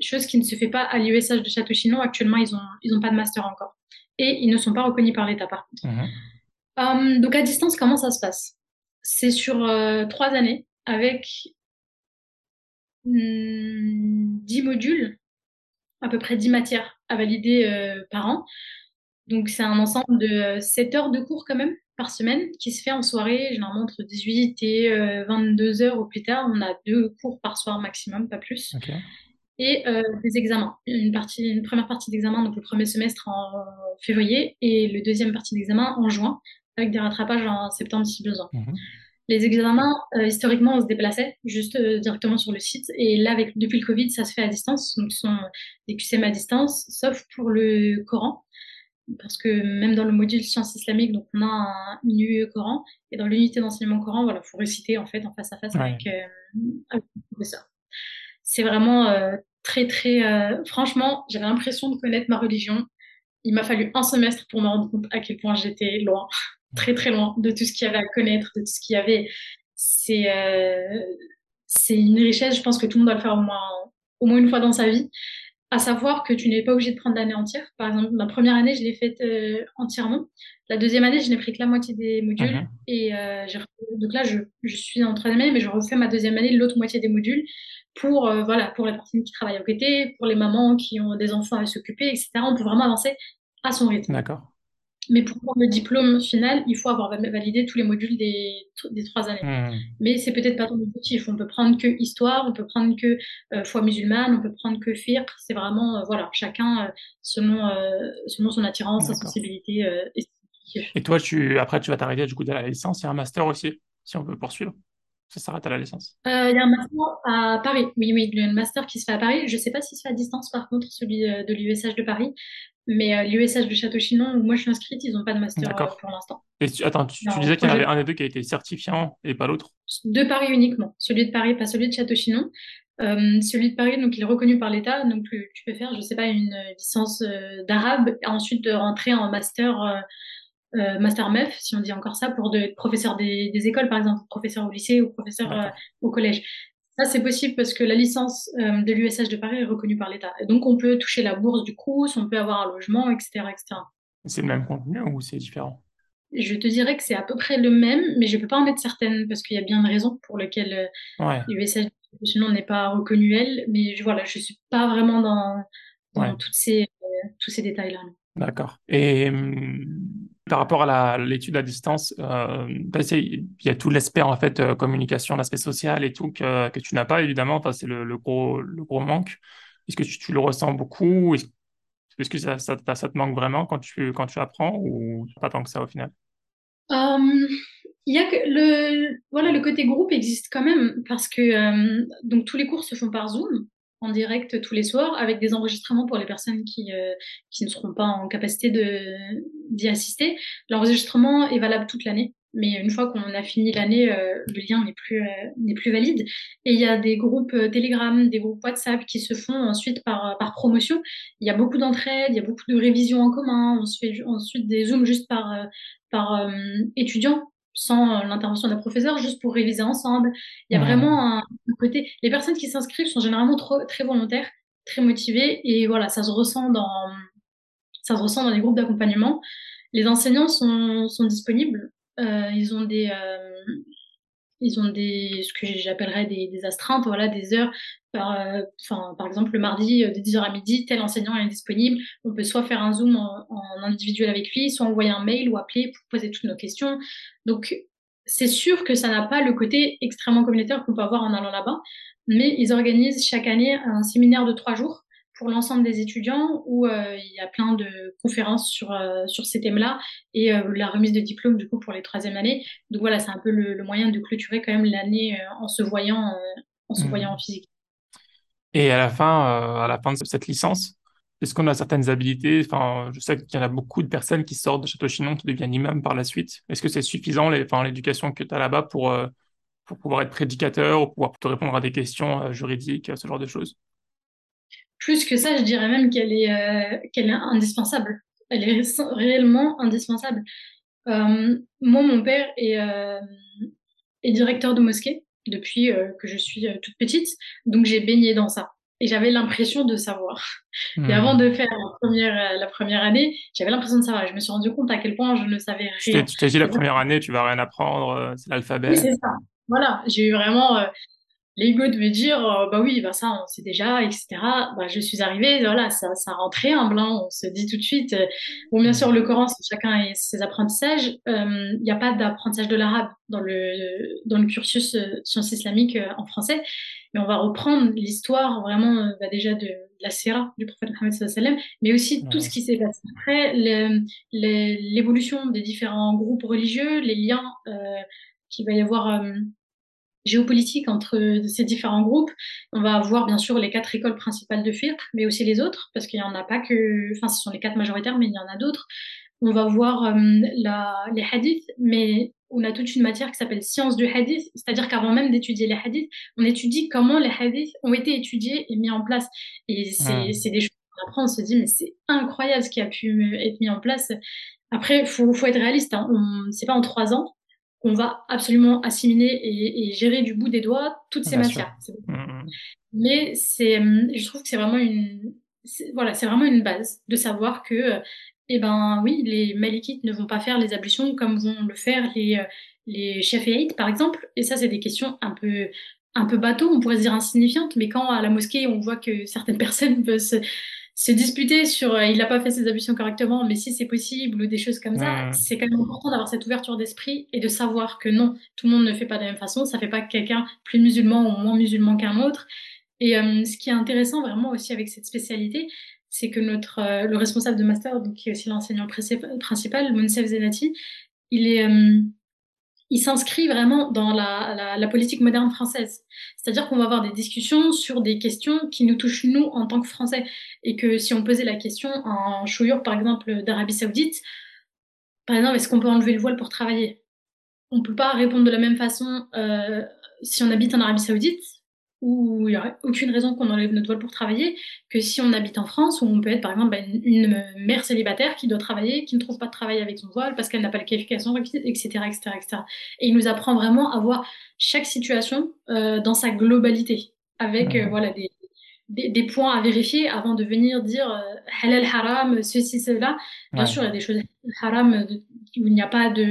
chose qui ne se fait pas à l'IESH de Château-Chinon. Actuellement, ils ont, ils ont pas de master encore et ils ne sont pas reconnus par l'État par contre. Mhm. Euh, donc à distance, comment ça se passe? C'est sur euh, trois années avec hmm, dix modules, à peu près dix matières à valider euh, par an. Donc c'est un ensemble de 7 heures de cours quand même par semaine qui se fait en soirée, généralement entre 18 et 22 heures au plus tard. On a deux cours par soir maximum, pas plus et euh, des examens. Une, partie, une première partie d'examen, donc le premier semestre en février, et le deuxième partie d'examen en juin, avec des rattrapages en septembre si besoin. Mhm. Les examens, euh, historiquement, on se déplaçait juste euh, directement sur le site. Et là, avec, depuis le Covid, ça se fait à distance. Donc, ce sont des QCM à distance, sauf pour le Coran. Parce que même dans le module sciences islamiques, donc on a un, une UE Coran. Et dans l'unité d'enseignement Coran, voilà, faut réciter en fait en face à face avec, avec le professeur c'est vraiment euh, très très. Euh, franchement, j'avais l'impression de connaître ma religion. il m'a fallu un semestre pour me rendre compte à quel point j'étais loin, très très loin de tout ce qu'il y avait à connaître, de tout ce qu'il y avait. C'est euh, c'est une richesse, je pense que tout le monde doit le faire au moins, au moins une fois dans sa vie. À savoir que tu n'es pas obligé de prendre l'année entière. Par exemple, ma première année, je l'ai faite euh, entièrement. La deuxième année, je n'ai pris que la moitié des modules. Mhm. Et euh, donc là, je, je, suis en troisième année, mais je refais ma deuxième année, l'autre moitié des modules, pour, euh, voilà, pour les personnes qui travaillent à côté, pour les mamans qui ont des enfants à s'occuper, etc. On peut vraiment avancer à son rythme. D'accord. Mais pour avoir le diplôme final, il faut avoir validé tous les modules des, des trois années. Hmm. Mais c'est peut-être pas ton objectif. On peut prendre que histoire, on peut prendre que euh, foi musulmane, on peut prendre que fiqh. C'est vraiment, euh, voilà, chacun euh, selon, selon son attirance, sa sensibilité. Et toi, tu, après, tu vas t'arrêter du coup de la licence. A un master aussi, si on veut poursuivre. Ça s'arrête à la licence. Il y a un master à Paris. Oui, oui, le master qui se fait à Paris. Je sais pas s'il se fait à distance, par contre, celui de l'USH de Paris. Mais euh, l'USH de Château-Chinon, où moi je suis inscrite, ils n'ont pas de master euh, pour l'instant. Et tu, attends, tu, disais qu'il y en avait un des deux qui a été certifiant et pas l'autre? De Paris uniquement. Celui de Paris, pas celui de Château-Chinon. Euh, celui de Paris, donc il est reconnu par l'État, donc tu, peux faire, je sais pas, une licence d'arabe, et ensuite de rentrer en master, master MEF, si on dit encore ça, pour de, professeur des, des, écoles, par exemple, professeur au lycée ou professeur au collège. Ça, c'est possible parce que la licence euh, de l'USH de Paris est reconnue par l'État. Et donc, on peut toucher la bourse du Crous, on peut avoir un logement, etc. etc. C'est le même contenu ou c'est différent? Je te dirais que c'est à peu près le même, mais je ne peux pas en mettre certaines parce qu'il y a bien une raison pour laquelle euh, l'USH sinon n'est pas reconnue elle. Mais je, voilà, je ne suis pas vraiment dans, dans toutes ces, euh, tous ces détails-là. D'accord. Et hum, par rapport à l'étude à distance, euh, il y a tout l'aspect en fait euh, communication, l'aspect social et tout que, tu n'as pas évidemment. Enfin, c'est le, gros le gros manque. Est-ce que tu, le ressens beaucoup Est-ce que ça, te manque vraiment quand tu quand tu apprends ou pas tant que ça au final? Um, Il y a le voilà le côté groupe existe quand même parce que euh, donc tous les cours se font par Zoom en direct tous les soirs avec des enregistrements pour les personnes qui, euh, qui ne seront pas en capacité d'y assister. L'enregistrement est valable toute l'année, mais une fois qu'on a fini l'année, euh, le lien n'est plus, euh, n'est plus valide. Et il y a des groupes Telegram, des groupes WhatsApp qui se font ensuite par, par promotion. Il y a beaucoup d'entraide, il y a beaucoup de révisions en commun. On se fait ensuite des zooms juste par, par étudiant sans euh, l'intervention d'un professeur, juste pour réviser ensemble. Il y a vraiment un, côté. Les personnes qui s'inscrivent sont généralement trop, très volontaires, très motivées, et voilà, ça se ressent dans, ça se ressent dans les groupes d'accompagnement. Les enseignants sont, sont disponibles. Euh, ils ont des, euh, ils ont des, ce que j'appellerais des, des, astreintes, voilà, des heures. Par, euh, enfin, par exemple, le mardi de 10h à midi, tel enseignant est disponible. On peut soit faire un zoom en, en individuel avec lui, soit envoyer un mail ou appeler pour poser toutes nos questions. Donc, c'est sûr que ça n'a pas le côté extrêmement communautaire qu'on peut avoir en allant là-bas, mais ils organisent chaque année un séminaire de trois jours pour l'ensemble des étudiants où euh, il y a plein de conférences sur, euh, sur ces thèmes-là et euh, la remise de diplôme du coup pour les troisième années. Donc voilà, c'est un peu le, moyen de clôturer quand même l'année en se voyant en se mmh. voyant en physique. Et à la fin, à la fin de cette licence, est-ce qu'on a certaines habilités? Enfin, je sais qu'il y en a beaucoup de personnes qui sortent de Château-Chinon qui deviennent imams par la suite. Est-ce que c'est suffisant, l'éducation que tu as là-bas pour, pour pouvoir être prédicateur ou pouvoir te répondre à des questions juridiques, ce genre de choses? Plus que ça, je dirais même qu'elle est, euh, qu'elle est indispensable. Elle est réellement indispensable. Euh, moi, mon père est, euh, est, directeur de mosquée depuis que je suis toute petite, donc j'ai baigné dans ça. Et j'avais l'impression de savoir. Et hmm. avant de faire la première, la première année, j'avais l'impression de savoir. Je me suis rendu compte à quel point je ne savais rien. Tu t'es dit la première année, tu vas rien apprendre, c'est l'alphabet. Oui, c'est ça. Voilà, j'ai eu vraiment l'ego de me dire euh, bah oui bah ça on sait déjà etc bah je suis arrivée voilà ça ça rentrait un blanc on se dit tout de suite euh, bon bien sûr le Coran chacun et ses apprentissages. Euh, il n'y a pas d'apprentissage de l'arabe dans le dans le cursus sciences islamiques en français. Mais on va reprendre l'histoire vraiment bah, déjà de la sira du prophète Mohammed mais aussi tout ce qui s'est passé après l'évolution des différents groupes religieux les liens qu'il va y avoir géopolitique entre ces différents groupes. On va avoir bien sûr les quatre écoles principales de filtres, mais aussi les autres, parce qu'il n'y en a pas que, enfin, ce sont les quatre majoritaires, mais il y en a d'autres. On va voir euh, la, les hadiths, mais on a toute une matière qui s'appelle science du hadith, c'est-à-dire qu'avant même d'étudier les hadiths, on étudie comment les hadiths ont été étudiés et mis en place. Et c'est des choses apprend, on se dit, mais c'est incroyable ce qui a pu être mis en place. Après, faut, faut être réaliste. Hein. C'est pas en trois ans qu'on va absolument assimiler et, gérer du bout des doigts toutes ces matières. Mmh, mmh. Mais c'est, je trouve que c'est vraiment une, voilà, c'est vraiment une base de savoir que, eh ben oui, les malikites ne vont pas faire les ablutions comme vont le faire les les chaféites, par exemple. Et ça, c'est des questions un peu un peu bateau, on pourrait se dire insignifiantes, mais quand à la mosquée on voit que certaines personnes peuvent se, se disputer sur euh, il n'a pas fait ses ablutions correctement, mais si c'est possible ou des choses comme ça, c'est quand même important d'avoir cette ouverture d'esprit et de savoir que non, tout le monde ne fait pas de la même façon, ça fait pas quelqu'un plus musulman ou moins musulman qu'un autre. Et euh, ce qui est intéressant vraiment aussi avec cette spécialité, c'est que notre euh, le responsable de master, donc qui est aussi l'enseignant principal, Monsef Zenati, il est il s'inscrit vraiment dans la, politique moderne française. C'est-à-dire qu'on va avoir des discussions sur des questions qui nous touchent nous en tant que Français. Et que si on posait la question en chouillure, par exemple, d'Arabie Saoudite, par exemple, est-ce qu'on peut enlever le voile pour travailler? On ne peut pas répondre de la même façon euh, si on habite en Arabie Saoudite où il n'y aurait aucune raison qu'on enlève notre voile pour travailler, que si on habite en France, où on peut être par exemple bah, une, mère célibataire qui doit travailler, qui ne trouve pas de travail avec son voile parce qu'elle n'a pas la qualification, etc., etc., etc. Et il nous apprend vraiment à voir chaque situation euh, dans sa globalité, avec euh, voilà des, des, points à vérifier avant de venir dire euh, halal haram, ceci, cela. Bien sûr, il y a des choses haram où il n'y a pas de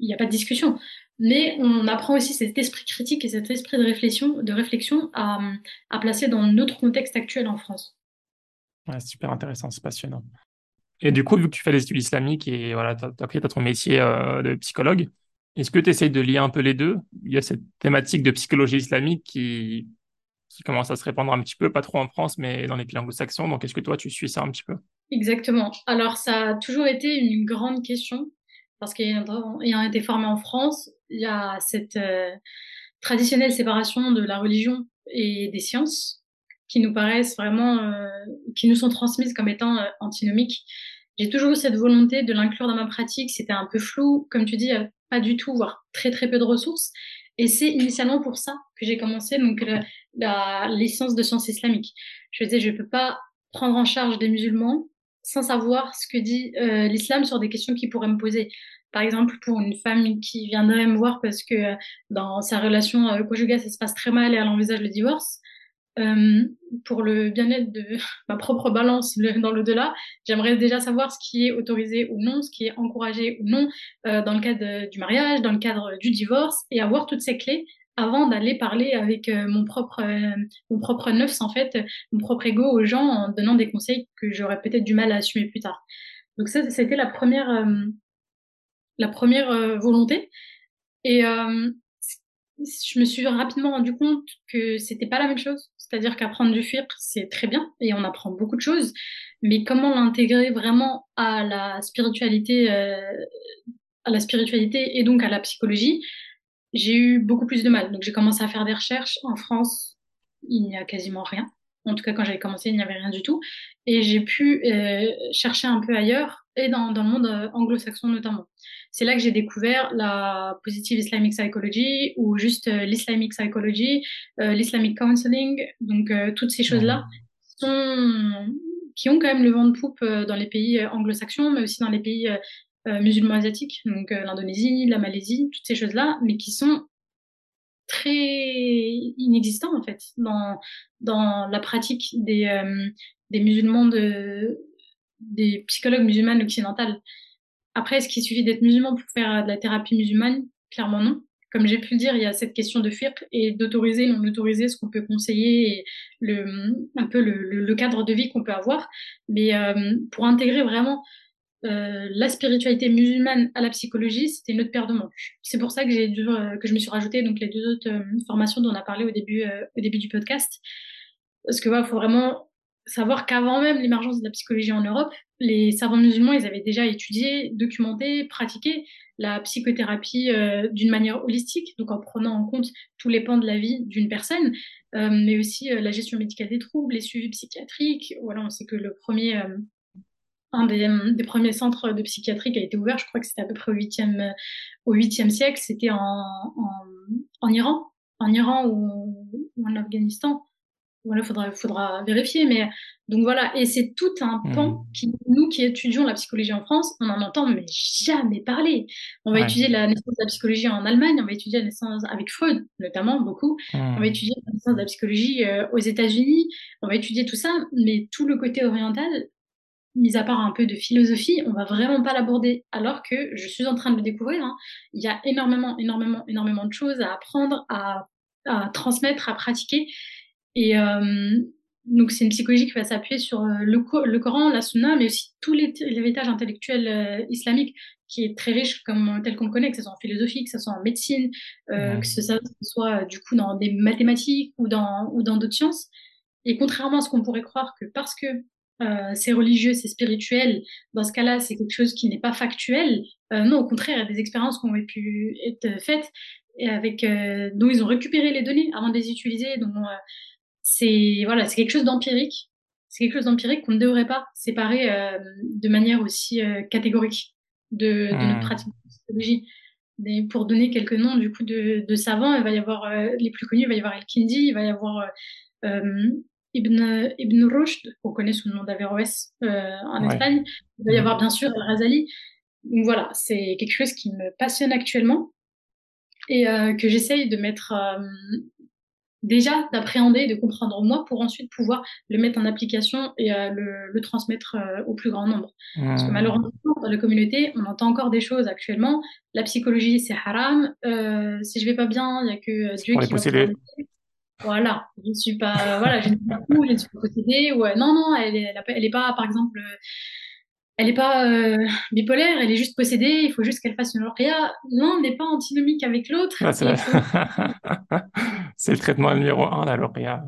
il n'y a pas de discussion mais on apprend aussi cet esprit critique et cet esprit de réflexion, de réflexion à, à placer dans notre contexte actuel en France. Ouais, super intéressant, c'est passionnant. Et du coup, vu que tu fais les études islamiques et voilà, tu as, pris ton métier euh, de psychologue, est-ce que tu essayes de lier un peu les deux? Il y a cette thématique de psychologie islamique qui, qui commence à se répandre un petit peu, pas trop en France, mais dans les pays anglo-saxons. Donc, est-ce que toi, tu suis ça un petit peu? Exactement. Alors, ça a toujours été une grande question parce qu'ayant été formé en France, il y a cette euh, traditionnelle séparation de la religion et des sciences qui nous paraissent vraiment, euh, qui nous sont transmises comme étant euh, antinomiques. J'ai toujours eu cette volonté de l'inclure dans ma pratique. C'était un peu flou, comme tu dis, pas du tout, voire très très peu de ressources. Et c'est initialement pour ça que j'ai commencé donc la, licence de sciences islamiques. Je disais, je peux pas prendre en charge des musulmans sans savoir ce que dit l'islam sur des questions qui pourraient me poser. Par exemple, pour une femme qui viendrait me voir parce que euh, dans sa relation euh, conjugale, ça se passe très mal et elle envisage le divorce, euh, pour le bien-être de ma propre balance dans le delà, j'aimerais déjà savoir ce qui est autorisé ou non, ce qui est encouragé ou non euh, dans le cadre du mariage, dans le cadre du divorce, et avoir toutes ces clés avant d'aller parler avec euh, mon propre euh, mon propre neuf en fait mon propre ego aux gens en donnant des conseils que j'aurais peut-être du mal à assumer plus tard. Donc ça c'était la première euh, la première volonté et je me suis rapidement rendu compte que c'était pas la même chose c'est-à-dire qu'apprendre du fiqh c'est très bien et on apprend beaucoup de choses mais comment l'intégrer vraiment à la spiritualité à la spiritualité et donc à la psychologie j'ai eu beaucoup plus de mal. Donc j'ai commencé à faire des recherches. En France, il n'y a quasiment rien. En tout cas, quand j'avais commencé, il n'y avait rien du tout. Et j'ai pu euh, chercher un peu ailleurs et dans, dans le monde euh, anglo-saxon notamment. C'est là que j'ai découvert la positive Islamic Psychology ou juste euh, l'islamic psychology, euh, l'islamic counseling. Donc euh, toutes ces choses-là sont qui ont quand même le vent de poupe dans les pays anglo-saxons, mais aussi dans les pays musulmans asiatiques, donc l'Indonésie, la Malaisie, toutes ces choses-là, mais qui sont très inexistants en fait dans dans la pratique des euh, des musulmans de des psychologues musulmanes occidentales. Après, est-ce qu'il suffit d'être musulman pour faire de la thérapie musulmane? Clairement non. Comme j'ai pu le dire, il y a cette question de fiqh et d'autoriser, non autoriser ce qu'on peut conseiller et le, un peu le, le, cadre de vie qu'on peut avoir. Mais pour intégrer vraiment euh, la spiritualité musulmane à la psychologie, c'était une autre paire de manches. C'est pour ça que j'ai euh, que je me suis rajouté donc les deux autres euh, formations dont on a parlé au début, au début du podcast. Parce que il faut vraiment savoir qu'avant même l'émergence de la psychologie en Europe, les savants musulmans, ils avaient déjà étudié, documenté, pratiqué la psychothérapie d'une manière holistique, donc en prenant en compte tous les pans de la vie d'une personne, mais aussi la gestion médicale des troubles, les suivis psychiatriques. Voilà, on sait que le premier un des, premiers centres de psychiatrie qui a été ouvert, je crois que c'était à peu près au 8e, au 8e siècle, c'était en, en, Iran, en Iran ou, en Afghanistan. voilà, faudra, faudra vérifier, mais donc voilà, et c'est tout un pan Hmm. qui, nous qui étudions la psychologie en France, on en entend mais jamais parler. On va Ouais. étudier la naissance de la psychologie en Allemagne, on va étudier la naissance avec Freud, notamment beaucoup. On va étudier la naissance de la psychologie euh, aux États-Unis, on va étudier tout ça, mais tout le côté oriental, mis à part un peu de philosophie, on va vraiment pas l'aborder. Alors que je suis en train de le découvrir, hein. il y a énormément, énormément, énormément de choses à apprendre, à, à transmettre, à pratiquer. Et euh, donc, c'est une psychologie qui va s'appuyer sur euh, le, le, Coran, la Sunna, mais aussi tout l'héritage intellectuel euh, islamique qui est très riche, comme tel qu'on le connaît, que ce soit en philosophie, que ce soit en médecine, euh, mmh. que ce soit du coup dans des mathématiques ou dans ou dans d'autres sciences. Et contrairement à ce qu'on pourrait croire que parce que euh, c'est religieux, c'est spirituel, dans ce cas-là, c'est quelque chose qui n'est pas factuel. Euh, non, au contraire, il y a des expériences qui ont pu être faites et avec euh, dont ils ont récupéré les données avant de les utiliser. Donc c'est voilà, c'est quelque chose d'empirique. C'est quelque chose d'empirique qu'on ne devrait pas séparer euh, de manière aussi euh, catégorique de, de, notre pratique de psychologie. Mais pour donner quelques noms du coup de, de savants, il va y avoir euh, les plus connus, il va y avoir El-Kindi, il va y avoir Ibn, Ibn Rushd, qu'on connaît sous le nom d'Averroès en ouais. Espagne. Il va y avoir bien sûr Al-Razali. Donc voilà, c'est quelque chose qui me passionne actuellement et que j'essaye de mettre déjà d'appréhender, de comprendre moi pour ensuite pouvoir le mettre en application et euh, le, le, transmettre euh, au plus grand nombre. Mmh. Parce que malheureusement, dans la communauté, on entend encore des choses actuellement. La psychologie, c'est haram. Euh, si je vais pas bien, il y a que Dieu qui pouvoir Voilà, je ne suis pas, voilà, je ne suis pas fou, je ne suis pas possédée. Ou, non, non, elle est, elle est pas, par exemple, elle n'est pas euh, bipolaire, elle est juste possédée, il faut juste qu'elle fasse une lauréat. L'un n'est pas antinomique avec l'autre. Ah, c'est le traitement numéro un, la lauréat,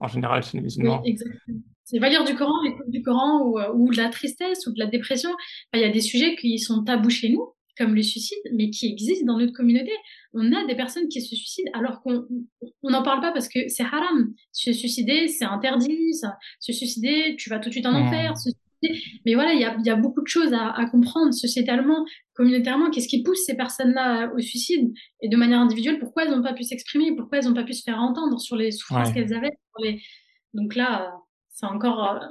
en général chez les musulmans. Oui, exactement. C'est pas lire du Coran, l'écoute du Coran ou, ou, de la tristesse ou de la dépression. Il y a des sujets qui sont tabous chez nous, comme le suicide, mais qui existent dans notre communauté. On a des personnes qui se suicident alors qu'on n'en parle pas parce que c'est haram. Se suicider, c'est interdit. Ça. Se suicider, tu vas tout de suite en enfer. Se mais voilà, il y a, y a, beaucoup de choses à, à, comprendre sociétalement, communautairement. Qu'est-ce qui pousse ces personnes-là au suicide? Et de manière individuelle, pourquoi elles n'ont pas pu s'exprimer? Pourquoi elles n'ont pas pu se faire entendre sur les souffrances ouais. qu'elles avaient les... Donc là, c'est encore euh,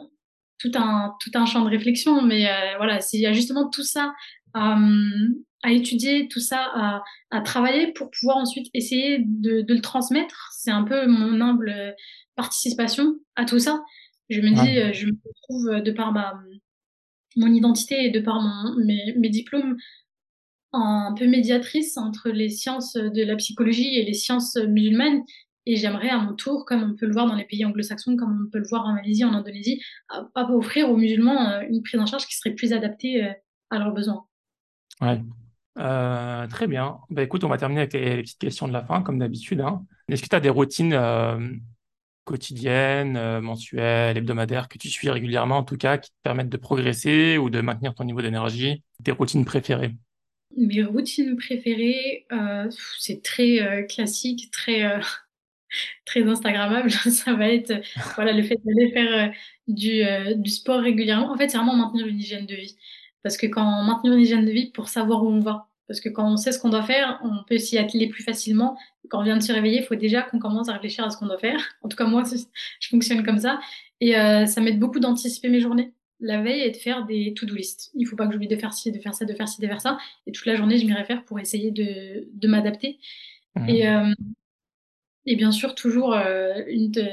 tout, un, tout un champ de réflexion. Mais euh, voilà, s'il y a justement tout ça euh, à étudier, tout ça à, à, travailler pour pouvoir ensuite essayer de, de le transmettre, c'est un peu mon humble participation à tout ça. Je me dis, ouais. je me trouve de par ma, mon identité et de par mon, mes, mes diplômes un peu médiatrice entre les sciences de la psychologie et les sciences musulmanes. Et j'aimerais à mon tour, comme on peut le voir dans les pays anglo-saxons, comme on peut le voir en Malaisie, en Indonésie, à, à offrir aux musulmans une prise en charge qui serait plus adaptée à leurs besoins. Ouais. Euh, très bien. Bah, écoute, on va terminer avec les, les petites questions de la fin, comme d'habitude. Hein. Est-ce que tu as des routines euh, quotidiennes, euh, mensuelles, hebdomadaires, que tu suis régulièrement, en tout cas, qui te permettent de progresser ou de maintenir ton niveau d'énergie? Tes routines préférées? Mes routines préférées, euh, c'est très euh, classique, très, euh, très Instagrammable. Ça va être voilà, le fait d'aller faire euh, du, euh, du sport régulièrement. En fait, c'est vraiment maintenir une hygiène de vie. Parce que quand on maintenir une hygiène de vie pour savoir où on va, parce que quand on sait ce qu'on doit faire, on peut s'y atteler plus facilement. Quand on vient de se réveiller, il faut déjà qu'on commence à réfléchir à ce qu'on doit faire. En tout cas, moi, je fonctionne comme ça. Et euh, ça m'aide beaucoup d'anticiper mes journées la veille et de faire des to-do list. Il faut pas que j'oublie de faire ci, de faire ça, de faire ci, de faire ça. Et toute la journée, je m'y réfère pour essayer de, de m'adapter. Mmh. Et, euh, et bien sûr, toujours euh, une de,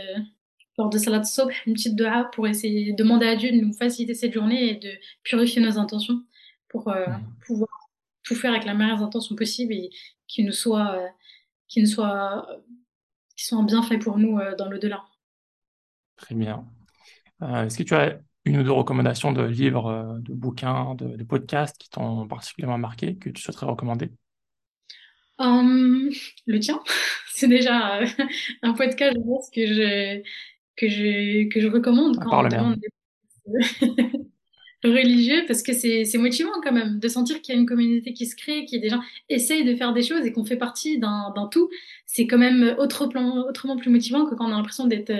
lors de Salat Sobh, une petite dua pour essayer de demander à Dieu de nous faciliter cette journée et de purifier nos intentions pour mmh. pouvoir tout faire avec la meilleure intention possible et qui nous soit, euh, qui nous soit, qui soit bien fait pour nous euh, dans l'au-delà. Très bien. Euh, Est-ce que tu as une ou deux recommandations de livres, de bouquins, de, de podcasts qui t'ont particulièrement marqué, que tu souhaiterais recommander? Um, Le tien, c'est déjà un podcast, je pense, que je, que je, que je recommande quand on demande des... religieux parce que c'est motivant quand même de sentir qu'il y a une communauté qui se crée, qui des gens essayent de faire des choses et qu'on fait partie d'un tout. C'est quand même autre plan, autrement plus motivant que quand on a l'impression d'être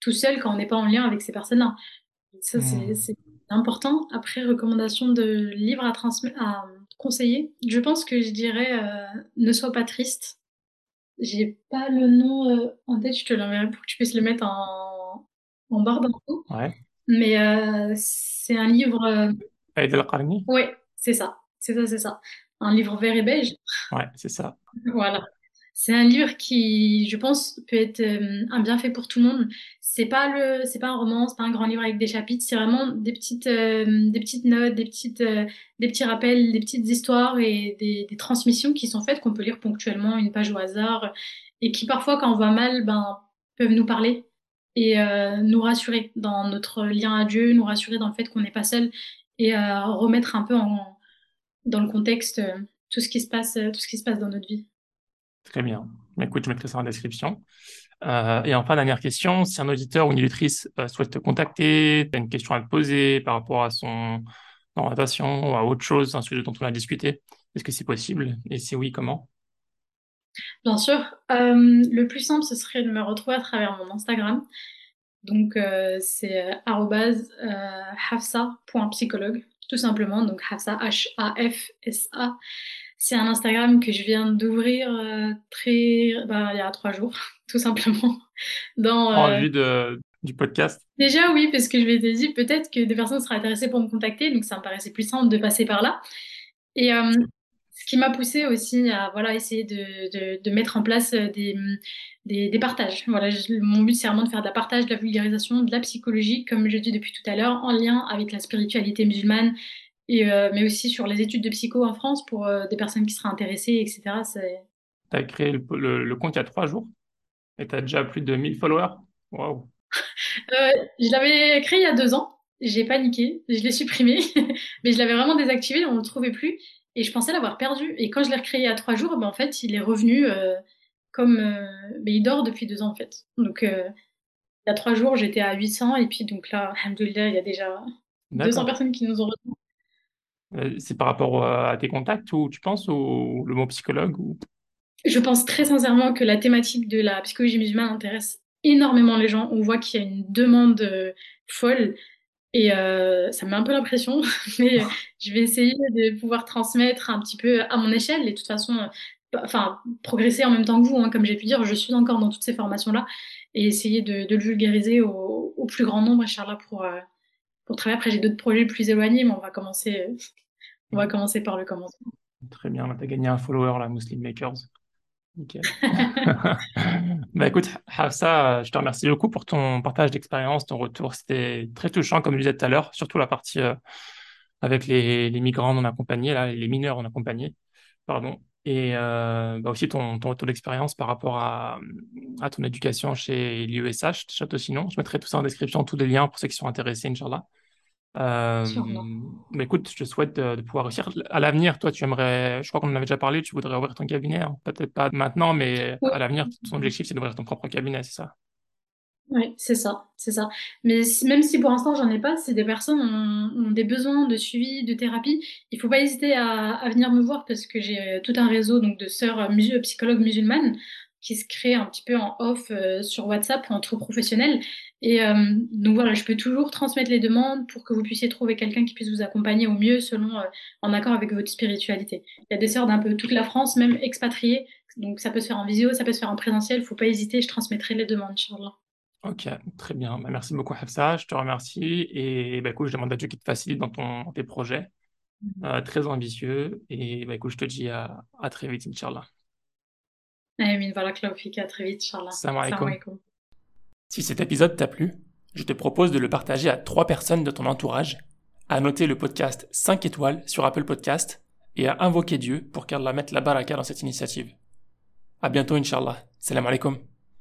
tout seul, quand on n'est pas en lien avec ces personnes-là. Ça, Mmh. c'est important. Après, recommandation de livres à, à conseiller. Je pense que je dirais euh, Ne sois pas triste. J'ai pas le nom euh, en tête, je te l'enverrai pour que tu puisses le mettre en, en d'infos. Ouais. Mais euh, c'est un livre. euh, Aïd al-Qarni Ouais, c'est ça. C'est ça, c'est ça. Un livre vert et beige. Ouais, c'est ça. Voilà. C'est un livre qui, je pense, peut être euh, un bienfait pour tout le monde. C'est pas le, c'est pas un roman, c'est pas un grand livre avec des chapitres. C'est vraiment des petites, des petites notes, des petites, des petits rappels, des petites histoires et des, des transmissions qui sont faites qu'on peut lire ponctuellement, une page au hasard, et qui parfois, quand on va mal, ben, peuvent nous parler et euh, nous rassurer dans notre lien à Dieu, nous rassurer dans le fait qu'on n'est pas seul et euh, remettre un peu en, dans le contexte euh, tout ce qui se passe, tout ce qui se passe dans notre vie. Très bien. Écoute, je mettrai ça en description. Et enfin, dernière question, si un auditeur ou une auditrice souhaite te contacter, tu as une question à te poser par rapport à son orientation ou à autre chose, un sujet dont on a discuté, est-ce que c'est possible? Et si oui, comment? Bien sûr, euh, le plus simple, ce serait de me retrouver à travers mon Instagram. Donc, euh, c'est euh, hafsa.psychologue, tout simplement. Donc, Hafsa, H-A-F-S-A. C'est un Instagram que je viens d'ouvrir euh, très, bah, il y a trois jours, tout simplement. Dans, En vue de, du podcast? Déjà, oui, parce que je m'étais dit peut-être que des personnes seraient intéressées pour me contacter, donc ça me paraissait plus simple de passer par là. Et euh, ce qui m'a poussé aussi à voilà essayer de, de, de mettre en place euh, des, des, des partages. Voilà, je- mon but c'est vraiment de faire de la partage, de la vulgarisation, de la psychologie, comme je dis depuis tout à l'heure, en lien avec la spiritualité musulmane, et euh, mais aussi sur les études de psycho en France pour euh, des personnes qui seraient intéressées, etc. Tu as créé le, le- le compte il y a trois jours et tu as déjà plus de 1000 followers? Waouh. Je l'avais créé il y a deux ans. J'ai paniqué, je l'ai supprimé, mais je l'avais vraiment désactivé, on ne le trouvait plus. Et je pensais l'avoir perdu. Et quand je l'ai recréé a trois jours, ben, en fait, il est revenu euh, comme... euh, mais il dort depuis deux ans, en fait. Donc, euh, il y a trois jours, j'étais à 800. Et puis, donc là, alhamdoulilah, il y a déjà 200 D'accord. personnes qui nous ont rejoints. Euh, C'est par rapport à tes contacts ou tu penses ou le mot psychologue ou... Je pense très sincèrement que la thématique de la psychologie musulmane intéresse énormément les gens. On voit qu'il y a une demande folle. Et euh, ça me met un peu l'impression, mais je vais essayer de pouvoir transmettre un petit peu à mon échelle. Et de toute façon, euh, enfin, progresser en même temps que vous, hein, comme j'ai pu dire, je suis encore dans toutes ces formations-là. Et essayer de, le vulgariser au, plus grand nombre, Inch'Allah, pour, euh, pour travailler. Après, j'ai d'autres projets plus éloignés, mais on va commencer, on va commencer par le commencement. Très bien, tu as gagné un follower, la Muslim Makers. Nickel. Bah écoute, Hafsa, je te remercie beaucoup pour ton partage d'expérience, ton retour. C'était très touchant, comme je disais tout à l'heure, surtout la partie euh, avec les, les migrants non accompagnés, là, les mineurs non accompagnés, pardon. Et euh, bah aussi ton, ton retour d'expérience par rapport à, à ton éducation chez l'USH, Château-Sinon. Je mettrai tout ça en description, tous les liens pour ceux qui sont intéressés, Inch'Allah. Euh, mais écoute, je te souhaite de, de pouvoir réussir. À l'avenir, toi, tu aimerais, je crois qu'on en avait déjà parlé, tu voudrais ouvrir ton cabinet, hein. Peut-être pas maintenant, mais Oui, à l'avenir, ton objectif, c'est d'ouvrir ton propre cabinet, c'est ça? Oui, c'est ça, c'est ça. Mais si- même si pour l'instant j'en ai pas, si des personnes ont, ont des besoins de suivi, de thérapie, il faut pas hésiter à, à venir me voir parce que j'ai euh, tout un réseau donc de sœurs euh, psychologues musulmanes qui se crée un petit peu en off euh, sur WhatsApp entre professionnels. Et euh, donc voilà, je peux toujours transmettre les demandes pour que vous puissiez trouver quelqu'un qui puisse vous accompagner au mieux selon euh, en accord avec votre spiritualité. Il y a des sœurs d'un peu toute la France, même expatriées, donc ça peut se faire en visio, ça peut se faire en présentiel. Faut pas hésiter, je transmettrai les demandes, Inch'Allah. Ok, très bien. Bah, merci beaucoup, Hafsa. Je te remercie. Et bah, écoute, je demande à Dieu qu'il te facilite dans ton, tes projets. Euh, très ambitieux. Et bah, écoute, je te dis à, à très vite, Inch'Allah. Amin, Klaufik, à très vite, Inch'Allah. Salam Salam alaikum. alaikum. Si cet épisode t'a plu, je te propose de le partager à trois personnes de ton entourage, à noter le podcast 5 étoiles sur Apple Podcast et à invoquer Dieu pour qu'Allah mette la baraka dans cette initiative. À bientôt, Inch'Allah. Salam alaikum.